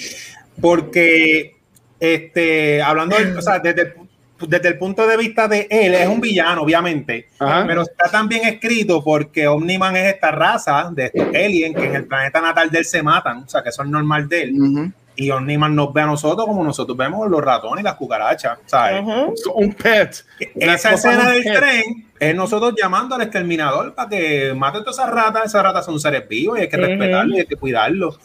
porque, este, hablando, de, o sea, desde, desde el punto de vista de él, es un villano, obviamente, pero está tan bien escrito porque Omniman es esta raza de estos aliens que en el planeta natal de él se matan, o sea, que eso es normal de él. Y Omniman nos ve a nosotros como nosotros vemos los ratones y las cucarachas, ¿sabes? Un pet. Esa escena del tren es nosotros llamando al exterminador para que mate a todas esas ratas. Esas ratas son seres vivos y hay que respetarlos y hay que cuidarlos.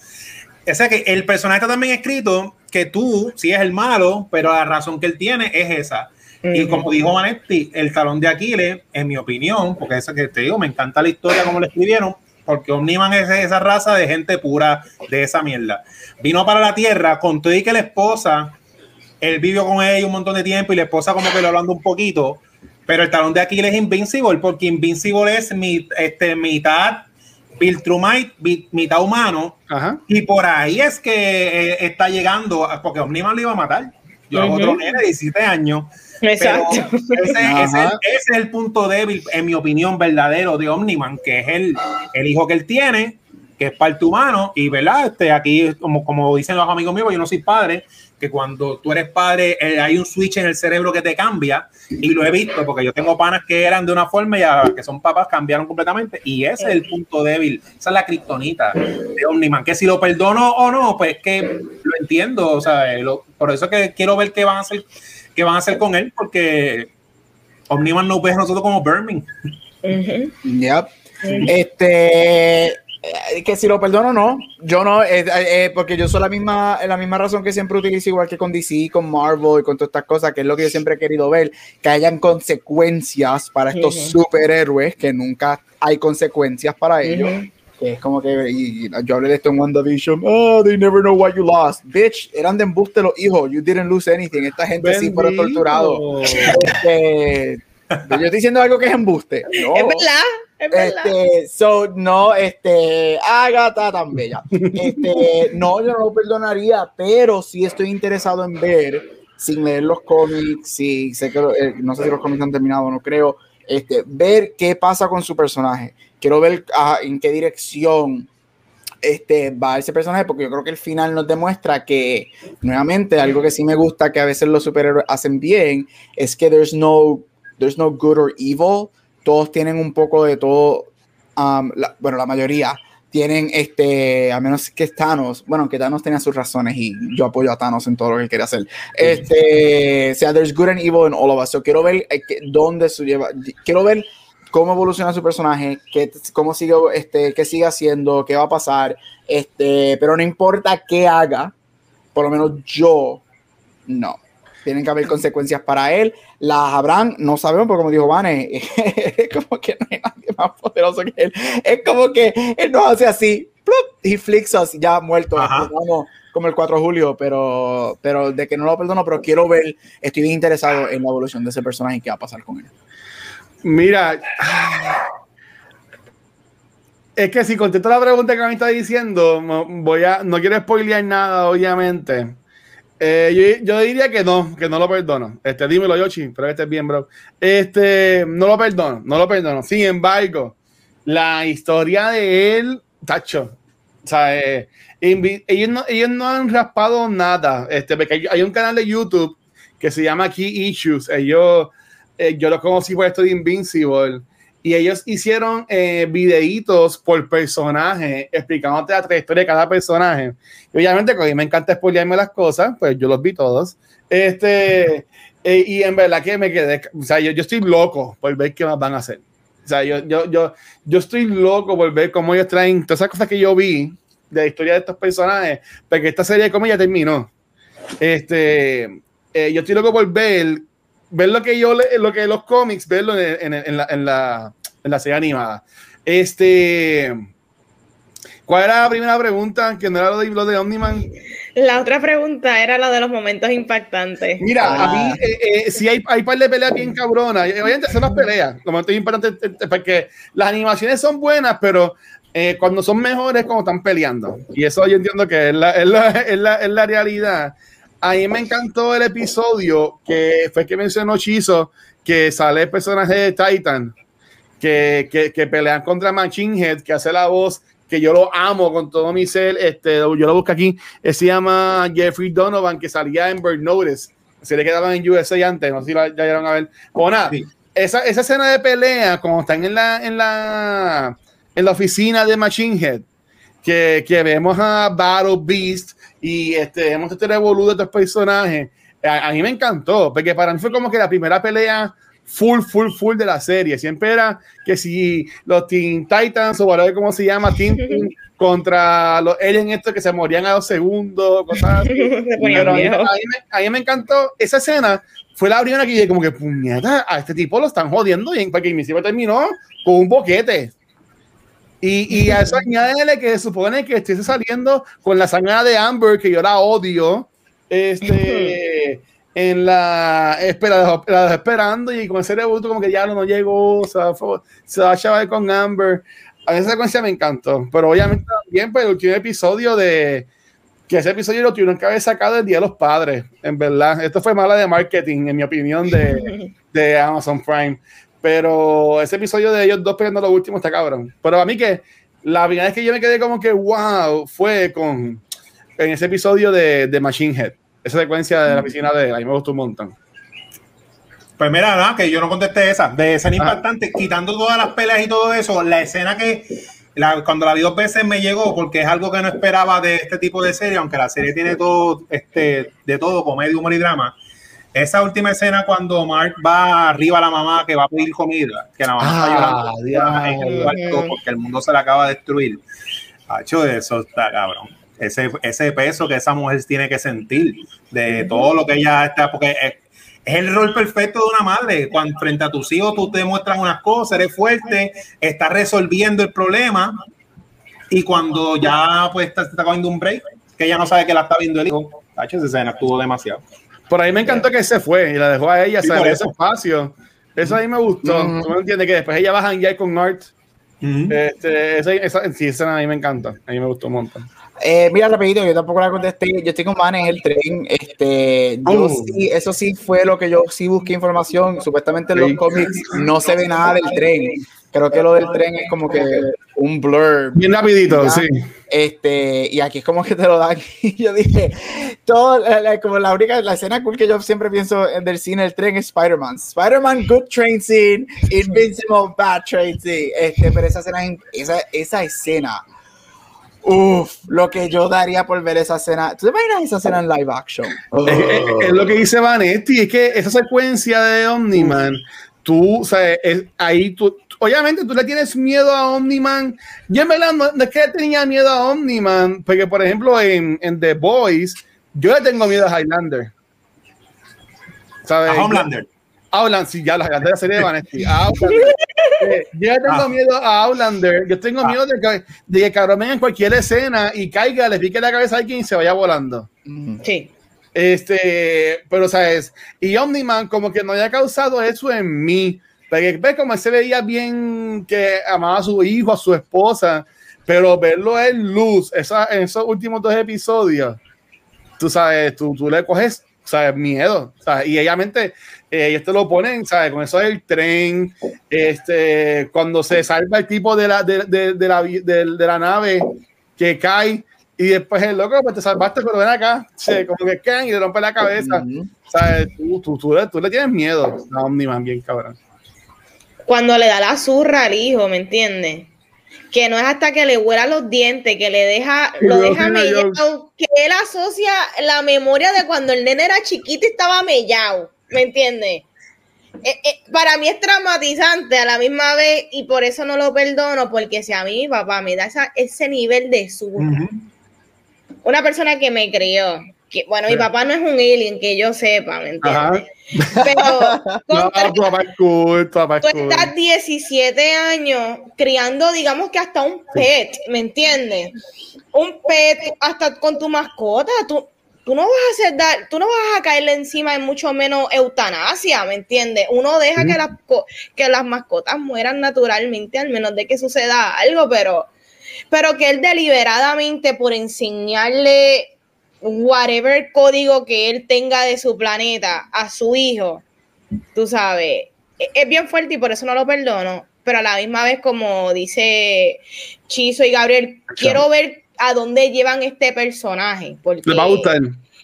O sea que el personaje está también escrito que tú, si es el malo, pero la razón que él tiene es esa. Y como dijo Manetti, el talón de Aquiles, en mi opinión, porque eso que te digo, me encanta la historia como le escribieron, porque Omniman es esa raza de gente pura de esa mierda. Vino para la Tierra, con todo y que la esposa, él vivió con ella un montón de tiempo y la esposa como que lo hablando un poquito, pero el talón de Aquiles es Invincible, porque Invincible es mi, este, mitad Viltrumite, mitad humano, y por ahí es que eh, está llegando, porque Omniman lo iba a matar. Yo hago otro nene de 17 años. Exacto. Ese, es el, punto débil, en mi opinión, verdadero de Omniman, que es el, el hijo que él tiene, que es parte humano, y verdad, este, aquí, como, como dicen los amigos míos, yo no soy padre, que cuando tú eres padre eh, hay un switch en el cerebro que te cambia y lo he visto porque yo tengo panas que eran de una forma y ahora que son papás cambiaron completamente y ese es el punto débil, esa es la kriptonita de Omniman, que si lo perdono o no, pues que lo entiendo, o sea, por eso que quiero ver qué van a hacer, qué van a hacer con él porque Omniman no ve a nosotros como Birmingham. Este eh, que si lo perdono no, yo no, eh, eh, porque yo soy la misma, la misma razón que siempre utilizo igual que con DC, con Marvel y con todas estas cosas, que es lo que yo siempre he querido ver, que hayan consecuencias para estos superhéroes, que nunca hay consecuencias para ellos. que es como que y, yo hablé de esto en WandaVision, oh, they never know why you lost. Bitch, eran de embuste los hijos, you didn't lose anything. Esta gente sí fueron torturados. Este, yo estoy diciendo algo que es embuste. No. Es verdad. Es verdad. Este, so, no, este, Agatha tan bella. Este, no, yo no lo perdonaría, pero sí estoy interesado en ver, sin leer los cómics, sí, sé que, eh, no sé si los cómics han terminado, no creo, este, ver qué pasa con su personaje. Quiero ver ah, en qué dirección este, va ese personaje, porque yo creo que el final nos demuestra que, nuevamente, algo que sí me gusta que a veces los superhéroes hacen bien, es que there's no, there's no good or evil, todos tienen un poco de todo, um, bueno, la mayoría tienen, este, a menos que Thanos, bueno, que Thanos tenía sus razones y yo apoyo a Thanos en todo lo que quiere hacer. Este, o sea, there's good and evil in all of us. So quiero ver eh, dónde se lleva, quiero ver cómo evoluciona su personaje, qué, cómo sigue, este, qué sigue haciendo, qué va a pasar, este, pero no importa qué haga, por lo menos yo, no tienen que haber consecuencias para él. Las habrán, no sabemos, porque como dijo Vane, es como que no hay nadie más poderoso que él. Es como que él nos hace así, y flicks ya muerto. Como el 4 de julio, pero, pero de que no lo perdono, pero quiero ver, estoy bien interesado en la evolución de ese personaje y qué va a pasar con él. Mira, es que si contesto la pregunta que me está diciendo, voy a, no quiero spoilear nada, obviamente. Eh, yo, diría que no, que no lo perdono. Este, dímelo, Yoshi, pero que estés bien, bro. Este, no lo perdono, no lo perdono. Sin embargo, la historia de él, tacho, o sea, eh, ellos, no, ellos no han raspado nada. Este, porque hay, un canal de YouTube que se llama Key Issues. Ellos, eh, yo lo conocí por esto de Invincible y ellos hicieron eh, videitos por personaje, explicándote la trayectoria de cada personaje. Y obviamente, como a mí me encanta spoilearme las cosas, pues yo los vi todos. Este, eh, y en verdad que me quedé, o sea, yo, yo, estoy loco por ver qué más van a hacer. O sea, yo, yo, yo, yo estoy loco por ver cómo ellos traen todas esas cosas que yo vi de la historia de estos personajes, porque esta serie de comedia terminó. Este, eh, yo estoy loco por ver ver lo que yo lo que los cómics, verlo en, en, la, en, la, en la serie animada. Este, ¿cuál era la primera pregunta? Que no era lo de, lo de Omniman. La otra pregunta era la de los momentos impactantes. Mira, a mí, ah. eh, eh, sí hay, hay par de peleas bien cabronas. Obviamente son las peleas. Los momentos impactantes, eh, porque las animaciones son buenas, pero cuando son mejores, como están peleando. Y eso yo entiendo que es la, es la, es la, es la realidad a mí me encantó el episodio que fue que mencionó Chizo, que sale el personaje de Titan, que, que, que, pelean contra Machine Head, que hace la voz, que yo lo amo con todo mi ser. Este, yo lo busco aquí. Se llama Jeffrey Donovan, que salía en Bird Notice. Se le quedaban en USA antes, no sé si la, ya llegaron a ver. O nada, esa, esa escena de pelea, como están en la, en la, en la oficina de Machine Head, que, que vemos a Battle Beast y este, hemos este revolú de estos personajes. A, mí me encantó, porque para mí fue como que la primera pelea full, full, full de la serie. Siempre era que si los Teen Titans o whatever como se llama, Teen, contra los aliens estos que se morían a dos segundos, cosas Pero a mí, a, mí me, encantó esa escena. Fue la primera que dije como que, puñeta, a este tipo lo están jodiendo bien, porque mi terminó con un boquete. Y, y a eso añádele que se supone que esté saliendo con la sangre de Amber, que yo la odio, este, en la espera, la esperando y con ese debut como que ya no, llegó, se va, se va a chaval con Amber. A esa secuencia me encantó, pero obviamente también pues, el último episodio de que ese episodio lo tuvieron que haber sacado el Día de los Padres, en verdad. Esto fue mala de marketing, en mi opinión, de, de Amazon Prime. Pero ese episodio de ellos dos pegando lo último está cabrón. Pero a mí que la primera vez que yo me quedé como que wow fue con en ese episodio de, de Machine Head. Esa secuencia de la piscina de ahí me gustó un montón. Pues mira, ¿no? que yo no contesté esa. De escena impactante, quitando todas las peleas y todo eso, la escena que la, cuando la vi dos veces me llegó porque es algo que no esperaba de este tipo de serie, aunque la serie tiene todo, este, de todo, comedia, humor y drama esa última escena cuando Mark va arriba a la mamá que va a pedir comida, que la mamá está llorando en el cuarto porque el mundo se le acaba de destruir. Hacho, eso está cabrón. Ese, ese peso que esa mujer tiene que sentir de todo lo que ella está, porque es, el rol perfecto de una madre. Cuando frente a tus hijos tú te muestras unas cosas, eres fuerte, estás resolviendo el problema Y cuando ya pues está, está cogiendo un break, que ella no sabe que la está viendo el hijo, esa escena estuvo demasiado. Por ahí me encantó que se fue y la dejó a ella, saber ese espacio. Eso a mí me gustó. Mm. ¿Tú me entiendes? Que después ella va a ya con Art. este, esa, esa, sí, esa a mí me encanta. A mí me gustó un montón. Eh, mira, rapidito, yo tampoco la contesté. Yo estoy con Van en el tren. Este, yo oh. sí, eso sí fue lo que yo sí busqué información. Supuestamente en los cómics no se ve nada del tren. Creo que lo del tren es como que un blur. Bien rapidito, sí. Este, y aquí es como que te lo dan. Y yo dije, todo, como la única, la escena cool que yo siempre pienso del cine del tren es Spider-Man. Spider-Man, good train scene, Invincible, bad train scene. Este, pero esa escena, esa, esa escena Uf, lo que yo daría por ver esa escena. ¿Tú te imaginas esa escena en live action? Es, lo que dice Vanetti, es que esa secuencia de Omniman, tú, o sea, ahí tú, obviamente tú le tienes miedo a Omniman. Yo en verdad no, es que tenía miedo a Omniman, porque por ejemplo en, en The Boys, yo le tengo miedo a Highlander. ¿Sabes? A Homelander. Outlander, sí, ya la, la serie de Vanessa. Eh, yo tengo ah. miedo a Outlander. Yo tengo miedo de que, de que cabrón en cualquier escena y caiga, le pique la cabeza a alguien y se vaya volando. Sí. Este, pero sabes, y Omniman como que no haya causado eso en mí. Porque ves como él se veía bien que amaba a su hijo, a su esposa, pero verlo en luz, esa, en esos últimos dos episodios, tú sabes, tú, tú le coges ¿sabes? Miedo, ¿sabes? Y obviamente eh, ellos te lo ponen, ¿sabes? Con eso del tren, este, cuando se salva el tipo de la, de, de, de la, de, de, la nave que cae y después el loco, pues te salvaste, pero ven acá, como que caen y le rompe la cabeza, ¿sabes? Tú, tú, tú, tú, le tienes miedo a Omniman, bien cabrón. Cuando le da la zurra al hijo, ¿me entiendes? que no es hasta que le huela los dientes, que le deja, lo deja mellado, que él asocia la memoria de cuando el nene era chiquito y estaba mellado, ¿me entiendes? Eh, eh, para mí es traumatizante a la misma vez y por eso no lo perdono, porque si a mí papá me da ese nivel de una persona que me crió, que bueno, mi papá no es un alien que yo sepa, ¿me entiendes? Pero tú estás 17 años criando, digamos que hasta un pet, ¿me entiendes? Un pet hasta con tu mascota, tú, tú no vas a hacer dar, tú no vas a caerle encima de mucho menos eutanasia, ¿me entiendes? Uno deja que, las, que las mascotas mueran naturalmente, al menos de que suceda algo, pero, pero que él deliberadamente por enseñarle whatever código que él tenga de su planeta a su hijo, tú sabes, e-, es bien fuerte y por eso no lo perdono, pero a la misma vez, como dice Chizo y Gabriel, quiero ver a dónde llevan este personaje. Porque, les va a gustar.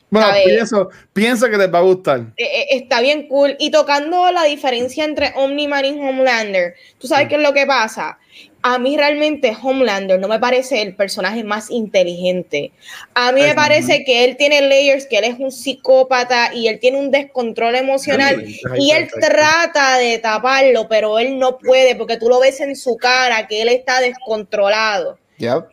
Bueno, pienso, pienso, que les va a gustar. E-, e-, está bien cool. Y tocando la diferencia entre Omni-Man y Homelander, ¿tú sabes qué es lo que pasa? a mí realmente Homelander no me parece el personaje más inteligente. A mí me parece que él tiene layers, que él es un psicópata y él tiene un descontrol emocional y él trata de taparlo, pero él no puede porque tú lo ves en su cara que él está descontrolado.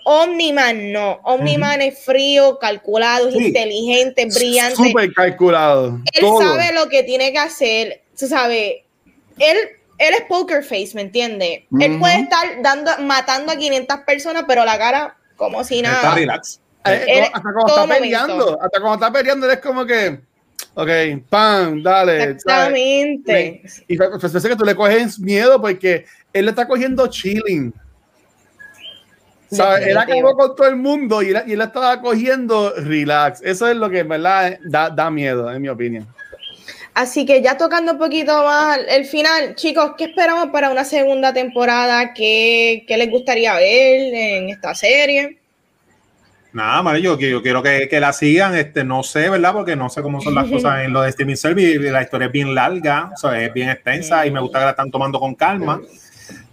Omniman no. Omniman es frío, calculado, inteligente, brillante. Súper calculado. Él sabe lo que tiene que hacer. Tú sabes, él él es poker face, ¿me entiendes? Él puede estar dando, matando a 500 personas, pero la cara como si nada. Está relax. Eh, hasta cuando está peleando, hasta cuando está peleando, él es como que, ok, pam, dale. Exactamente. Y parece que tú le coges miedo porque él le está cogiendo chilling. ¿Sabes? Él acabó con todo el mundo y él, y él estaba cogiendo relax. Eso es lo que en verdad da, da miedo, en mi opinión. Así que ya tocando un poquito más el final, chicos, ¿qué esperamos para una segunda temporada? ¿Qué, qué les gustaría ver en esta serie? Nada, Mario, yo, yo quiero que, que, la sigan, este, no sé, ¿verdad? Porque no sé cómo son las cosas en lo de streaming service, la historia es bien larga, o sea, es bien extensa y me gusta que la están tomando con calma,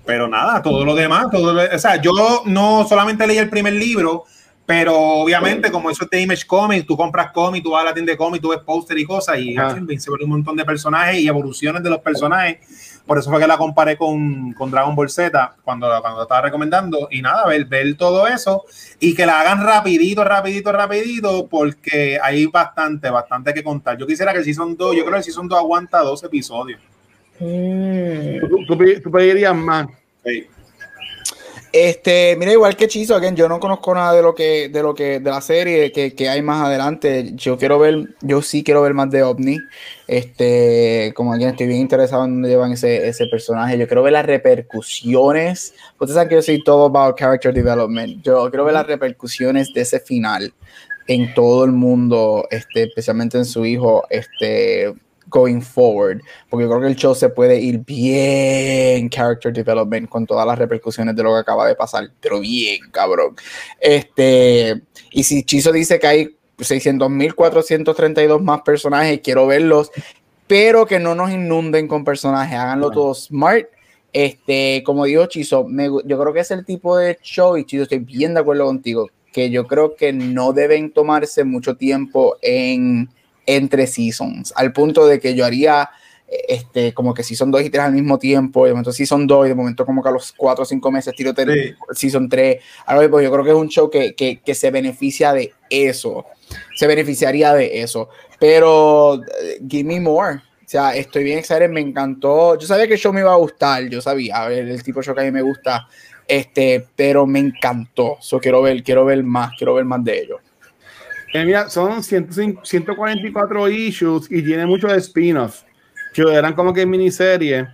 pero nada, todo lo demás, todo o sea, yo no solamente leí el primer libro, pero obviamente, como eso es de Image Comics, tú compras cómics, tú vas a la tienda de cómics, tú ves póster y cosas, y se ve un montón de personajes y evoluciones de los personajes. Por eso fue que la comparé con, con Dragon Ball Z cuando, cuando estaba recomendando. Y nada, ver, ver todo eso y que la hagan rapidito, rapidito, rapidito, porque hay bastante, bastante que contar. Yo quisiera que el Season 2, yo creo que el Season 2 aguanta dos episodios. Mm. ¿Tú, tú, pedirías más. Este, mira, igual que Chizo, again, yo no conozco nada de lo que, de lo que, de la serie que, que, hay más adelante. Yo quiero ver, yo sí quiero ver más de OVNI. Este, como alguien estoy bien interesado en dónde llevan ese, ese personaje. Yo quiero ver las repercusiones. Ustedes saben que yo soy todo about character development. Yo quiero ver las repercusiones de ese final en todo el mundo, este, especialmente en su hijo, este, going forward, porque yo creo que el show se puede ir bien character development con todas las repercusiones de lo que acaba de pasar, pero bien, cabrón. Este, y si Chizo dice que hay 600.432 más personajes, quiero verlos, pero que no nos inunden con personajes, háganlo todo smart. Este, como dijo Chizo, yo creo que es el tipo de show, y Chizo, estoy bien de acuerdo contigo, que yo creo que no deben tomarse mucho tiempo en entre seasons, al punto de que yo haría este, como que season 2 y 3 al mismo tiempo, de momento season 2 y de momento como que a los 4 o 5 meses tiro sí. season 3, algo pues yo creo que es un show que, que, que, se beneficia de eso, se beneficiaría de eso, pero uh, give me more, o sea, estoy bien excited, me encantó, yo sabía que el show me iba a gustar, yo sabía, a ver, el tipo de show que a mí me gusta, este, pero me encantó, so quiero ver, quiero ver más, quiero ver más de ellos. Eh, mira, son 144 issues y tiene muchos spin-offs que eran como que miniserie.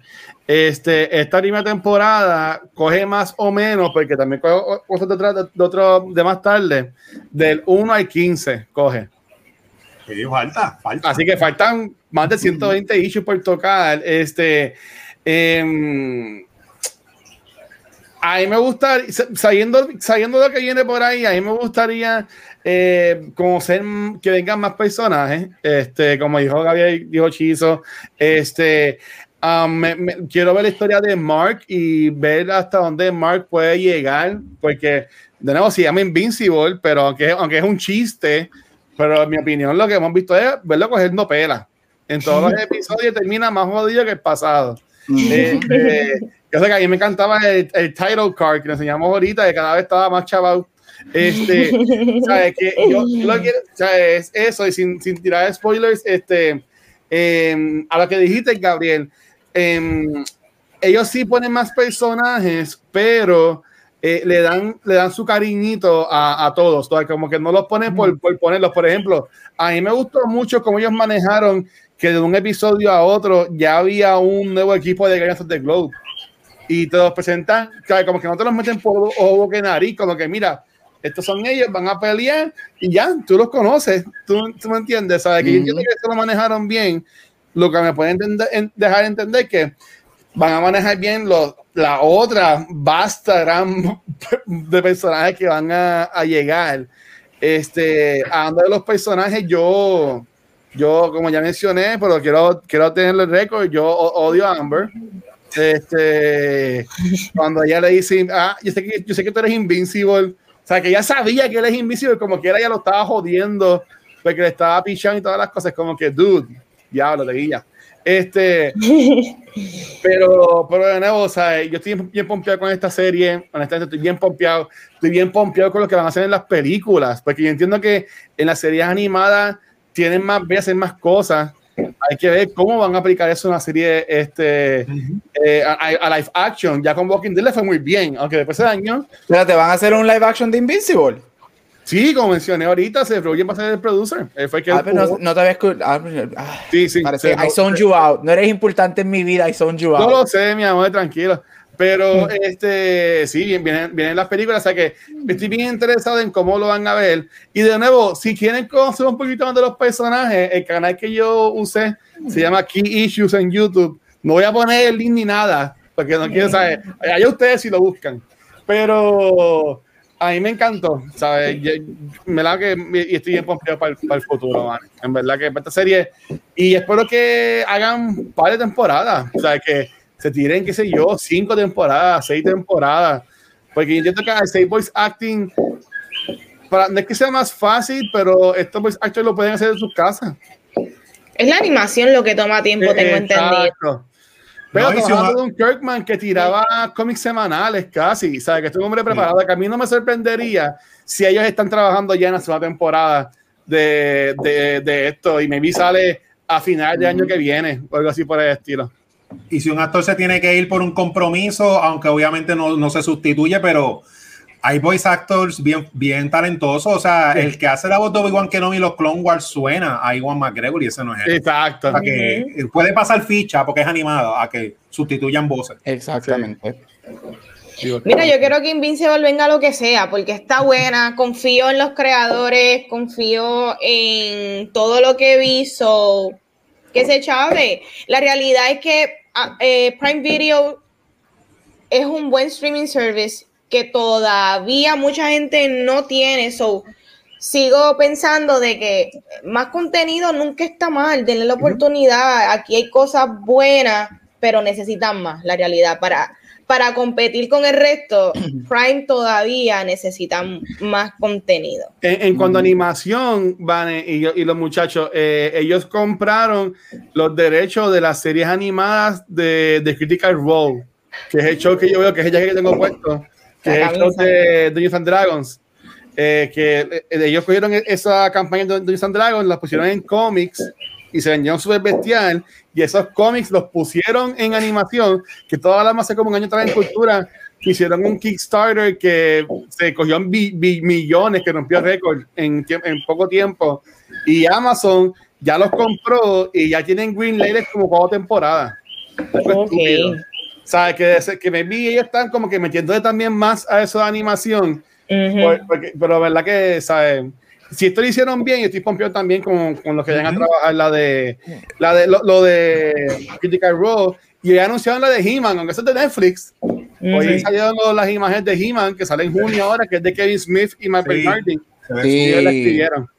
Este, esta primera temporada coge más o menos, porque también coge cosas de, de, otro de más tarde, del 1 al 15 coge. falta, falta. Así que faltan más de 120 issues por tocar. Este, eh, a mí me gusta, sabiendo, sabiendo lo que viene por ahí, a mí me gustaría eh, conocer que vengan más personajes, este, como dijo Gabriel, dijo Chizo, este, um, quiero ver la historia de Mark y ver hasta dónde Mark puede llegar, porque de nuevo se llama Invincible, pero aunque, aunque es un chiste, pero en mi opinión lo que hemos visto es verlo cogiendo pela. En todos los episodios termina más jodido que el pasado. Este, yo sé que a mí me encantaba el, el title card que le enseñamos ahorita, que cada vez estaba más chaval. Este, ¿sabes? Que yo, lo quiero, ¿sabes? Eso, y sin, sin tirar spoilers, este, eh, a lo que dijiste, Gabriel, eh, ellos sí ponen más personajes, pero eh, le, dan, le dan su cariñito a, a todos, como que no los ponen por, por, ponerlos. Por ejemplo, a mí me gustó mucho cómo ellos manejaron que de un episodio a otro ya había un nuevo equipo de Guardians of the Globe. Y te los presentan, como que no te los meten por ojo que nariz, como que mira, estos son ellos, van a pelear y ya, tú los conoces, tú, tú me entiendes, ¿sabes? Que yo entiendo que eso lo manejaron bien, lo que me puede entender, dejar entender que van a manejar bien los, la otra vasta gran de personajes que van a, llegar. Este, hablando de los personajes, yo, yo, como ya mencioné, pero quiero, quiero tener el récord, yo odio a Amber. Este, cuando ella le dice, ah, yo sé que, yo sé que tú eres invincible. O sea, que ella sabía que él es invincible, como que ella lo estaba jodiendo, porque le estaba pichando y todas las cosas, como que, dude, diablo, de guía. Este, pero, pero de nuevo, o sea, yo estoy bien pompeado con esta serie, honestamente estoy bien pompeado, estoy bien pompeado con lo que van a hacer en las películas, porque yo entiendo que en las series animadas tienen más, voy a hacer más cosas, hay que ver cómo van a aplicar eso en una serie este, uh -huh. eh, a, a, live action. Ya con Walking Dead le fue muy bien, aunque después de años. Pero te van a hacer un live action de Invincible. Sí, como mencioné ahorita, se Rogen va a ser el producer. Él fue que ah, pero no, no, te había escuchado. Ah, sí, sí. Parece, I zoned you out. No eres importante en mi vida, I zoned you out. No lo sé, mi amor, tranquilo. Pero este, sí, vienen, vienen las películas, o sea que estoy bien interesado en cómo lo van a ver. Y de nuevo, si quieren conocer un poquito más de los personajes, el canal que yo usé se llama Key Issues en YouTube. No voy a poner el link ni nada, porque no quiero saber. Allá ustedes si lo buscan. Pero a mí me encantó, ¿sabes? Yo, me la que y estoy bien pompeado para, para, el futuro, man. En verdad que para esta serie. Y espero que hagan un par de temporadas, o sea, que se tiren, qué sé yo, cinco temporadas, seis temporadas. Porque yo que el seis voice acting, para, no es que sea más fácil, pero estos voice actors lo pueden hacer en sus casas. Es la animación lo que toma tiempo, tengo eh, entendido. Pero no, hablando de un Kirkman que tiraba cómics semanales casi, ¿sabes? Que es un hombre preparado, que a mí no me sorprendería si ellos están trabajando ya en la segunda temporada de, de, de esto y maybe sale a final de año que viene o algo así por el estilo. Y si un actor se tiene que ir por un compromiso, aunque obviamente no, no se sustituye, pero hay voice actors bien, bien talentosos. O sea, el que hace la voz de Obi-Wan Kenobi y los Clone Wars suena a Iwan McGregor y ese no es él. Exacto. que puede pasar ficha porque es animado a que sustituyan voces. Exactamente. Mira, yo quiero que Invincible venga lo que sea, porque está buena, confío en los creadores, confío en todo lo que vi, so, que se chave. La realidad es que ah, eh, Prime Video es un buen streaming service que todavía mucha gente no tiene. So, sigo pensando de que más contenido nunca está mal, denle la oportunidad. Aquí hay cosas buenas, pero necesitan más, la realidad. Para, para competir con el resto, Prime todavía necesita más contenido. En, cuanto a animación, Vane y, y los muchachos, eh, ellos compraron los derechos de las series animadas de, de Critical Role, que es el show que yo veo, que es el que tengo puesto que es de Dungeons and Dragons. Eh, que eh, ellos cogieron e-, esa campaña de Dungeons and Dragons, la pusieron en cómics y se vendieron súper bestial. Y esos cómics los pusieron en animación, que toda la hace como un año atrás en cultura. Hicieron un Kickstarter que se cogió en millones, que rompió récord en, en poco tiempo. Y Amazon ya los compró y ya tienen Green Ladies como cuatro temporadas. Okay. ¿Sabes? Que, que me vi, ellos están como que metiéndole también más a eso de animación. pero verdad que, ¿sabes? Si esto lo hicieron bien, yo estoy pompeado también con, con los que vayan a trabajar la de, la de lo, de Critical Role. Y ya anunciaron la de He-Man, aunque eso es de Netflix. Hoy salieron las imágenes de He-Man que sale en junio ahora, que es de Kevin Smith y Michael sí. Martin. Sí. Y la escribieron.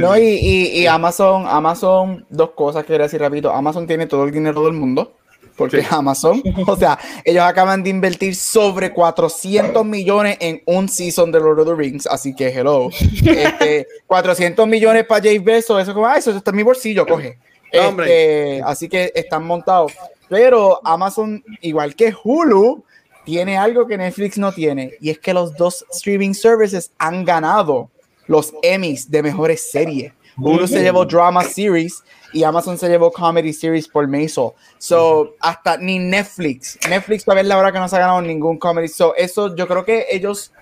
No, y, y, y, Amazon, Amazon, dos cosas que quería decir rápido. Amazon tiene todo el dinero del mundo porque Amazon, o sea, ellos acaban de invertir sobre 400 millones en un season de Lord of the Rings, así que hello. Este, 400 millones para Jay Bezos, eso como, ah, eso está en mi bolsillo, coge. Este, así que están montados. Pero Amazon, igual que Hulu, tiene algo que Netflix no tiene, y es que los dos streaming services han ganado los Emmys de mejores series. Hulu se llevó Drama Series y Amazon se llevó Comedy Series por Maisel. So, hasta ni Netflix. Netflix, para ver la hora que no se ha ganado ningún comedy. So, eso yo creo que ellos.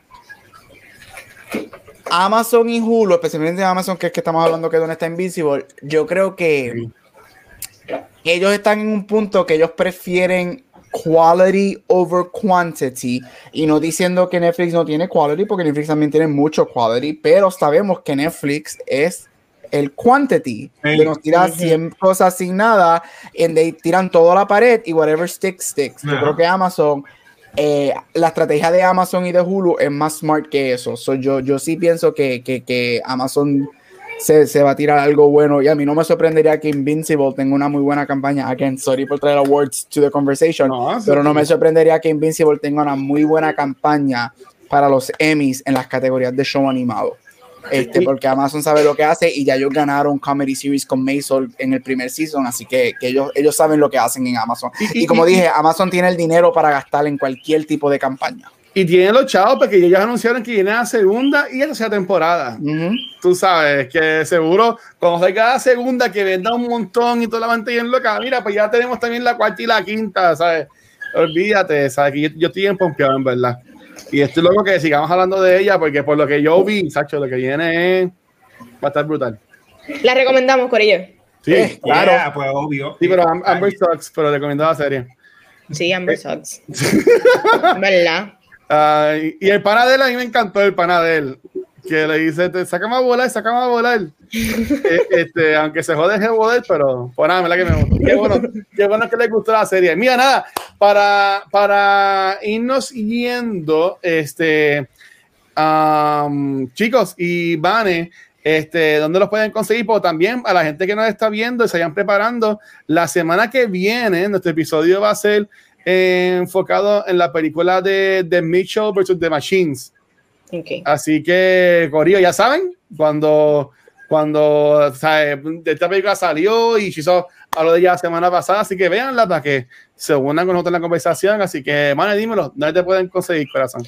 Amazon y Hulu, especialmente Amazon, que es que estamos hablando que donde está Invisible, yo creo que ellos están en un punto que ellos prefieren quality over quantity y no diciendo que Netflix no tiene quality porque Netflix también tiene mucho quality, pero sabemos que Netflix es el quantity, que nos tira 100 cosas sin nada, y de, tiran todo a la pared y whatever sticks, sticks. Yo creo que Amazon, eh, la estrategia de Amazon y de Hulu es más smart que eso. So, yo, yo sí pienso que, que, que Amazon se, se, va a tirar algo bueno y a mí no me sorprendería que Invincible tenga una muy buena campaña. Again, sorry por traer awards to the conversation, pero no me sorprendería que Invincible tenga una muy buena campaña para los Emmys en las categorías de show animado este, porque Amazon sabe lo que hace y ya ellos ganaron Comedy Series con Maisel en el primer season, así que, que ellos, ellos saben lo que hacen en Amazon. Y, como dije, Amazon tiene el dinero para gastar en cualquier tipo de campaña. Y tienen los chavos porque ellos anunciaron que viene la segunda y la tercera temporada. Tú sabes que seguro cuando salga la segunda que venda un montón y toda la mantilla en loca, mira, pues ya tenemos también la cuarta y la quinta, ¿sabes? Olvídate, ¿sabes? Que yo, yo estoy en en verdad. Y estoy loco que sigamos hablando de ella porque por lo que yo vi, Sacho, lo que viene es, va a estar brutal. La recomendamos, Corillo. Sí, eh, claro. pues obvio. Sí, pero Amber Sucks, pero recomiendo la serie. Sí, Amber Sucks. ¿Verdad? y el panadel a mí me encantó el panadel que le dice, sácame a volar, sácame a volar. Eh, este, aunque se jode el joder, pero pues nada, que me gustó. Qué bueno, qué bueno que le gustó la serie. Mira, nada, para, para irnos yendo, este, chicos y Vane, este, ¿dónde los pueden conseguir? Pues también a la gente que nos está viendo, se vayan preparando. La semana que viene, nuestro episodio va a ser eh, enfocado en la película de, de Mitchell versus The Machines. Así que, Corillo, ya saben, cuando, cuando esta película salió y hizo hablo de ella la semana pasada, así que véanla para que se unan con nosotros en la conversación. Así que, mane, dímelo, ¿dónde te pueden conseguir, corazón?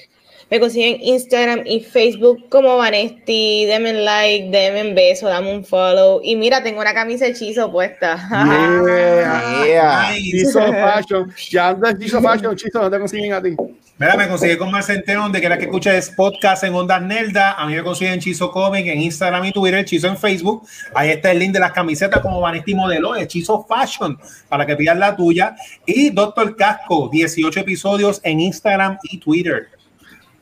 Me consiguen Instagram y Facebook como Vanesti. Denme like, denme un beso, dame un follow. Y mira, tengo una camisa hechizo puesta. Yeah, yeah. Chizo Fashion. Ya andas Chizo Fashion, Chizo, ¿dónde consiguen a ti? Mira, me consigue con más Centeno, donde quiera que escuches podcast en Ondas Nelda. A mí me consiguen Chizo Comic en Instagram y Twitter, Chizo en Facebook. Ahí está el link de las camisetas como Vanesti Modelo, Chizo Fashion, para que pidas la tuya. Y Doctor Casco, 18 episodios en Instagram y Twitter.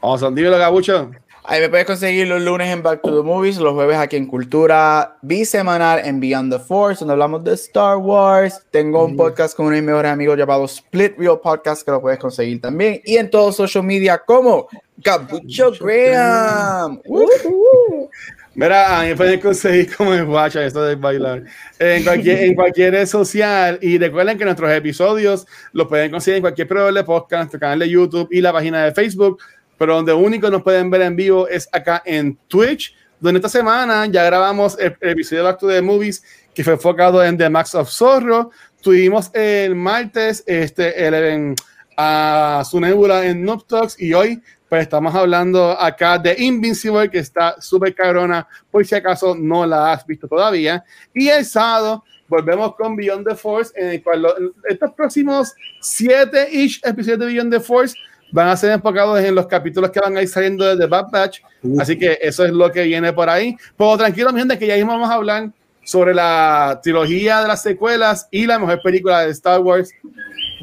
Awesome, dímelo, Gabucho. Ahí me puedes conseguir los lunes en Back to the Movies, los jueves aquí en Cultura, bisemanal en Beyond the Force, donde hablamos de Star Wars. Tengo un podcast con uno de mis mejores amigos llamado Split Real Podcast, que lo puedes conseguir también. Y en todos social media como Gabucho Graham. Mira, a mí pueden conseguir como en Guacha, esto de bailar, en cualquier, en cualquier red social. Y recuerden que nuestros episodios los pueden conseguir en cualquier proveedor de podcast, nuestro canal de YouTube y la página de Facebook pero donde único nos pueden ver en vivo es acá en Twitch, donde esta semana ya grabamos el, episodio de Back to the Movies que fue enfocado en The Max of Zorro. Tuvimos el martes este, el, a su nebula en Noob Talks y hoy pues estamos hablando acá de Invincible que está súper cabrona por si acaso no la has visto todavía. Y el sábado volvemos con Beyond the Force en el cual estos próximos siete ish episodios de Beyond the Force van a ser enfocados en los capítulos que van a ir saliendo de The Bad Batch. Así que eso es lo que viene por ahí. Pero tranquilo, mi gente, que ya mismo vamos a hablar sobre la trilogía de las secuelas y la mejor película de Star Wars,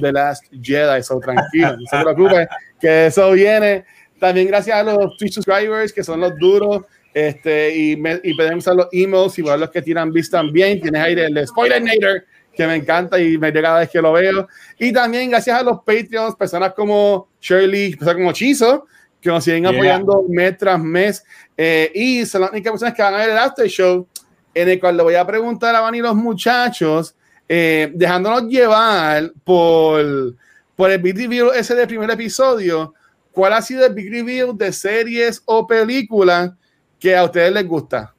The Last Jedi. So tranquilo, no se preocupen, que eso viene. También gracias a los Twitch subscribers, que son los duros. Este, y, me, y pueden usar los emails y ver los que tiran vista también. Tienes ahí el Spoiler Nader que me encanta y me llega cada vez que lo veo. Y también gracias a los Patreons, personas como Shirley, personas como Chizo, que nos siguen apoyando mes tras mes. Eh, y son las únicas personas que van a ver el After Show, en el cual le voy a preguntar a Van y los muchachos, eh, dejándonos llevar por, por el Big Review ese del primer episodio, ¿cuál ha sido el Big Review de series o películas que a ustedes les gusta?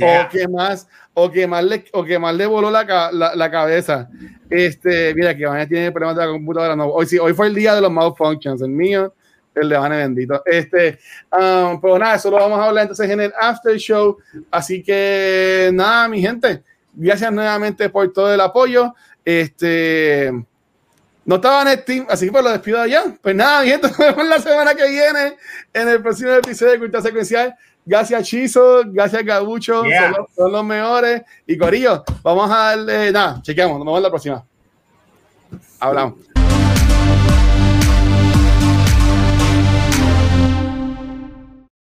O que más o que más le, o que le voló la, la, la cabeza. Este, mira, que Vane tiene problemas de la computadora. No, hoy sí, hoy fue el día de los malfunctions, el mío, el de Vane bendito. Este, um, pero nada, eso lo vamos a hablar entonces en el after show. Así que nada, mi gente, gracias nuevamente por todo el apoyo. Este, no estaba en Steam, así que pues lo despido allá. Pues nada, mi gente, nos vemos la semana que viene en el próximo episodio de Cultura Secuencial. Gracias, Chizo. Gracias, Gabucho. Son, los, mejores. Y Corillo, vamos a darle. Nada, chequeamos. Nos vemos la próxima. Hablamos.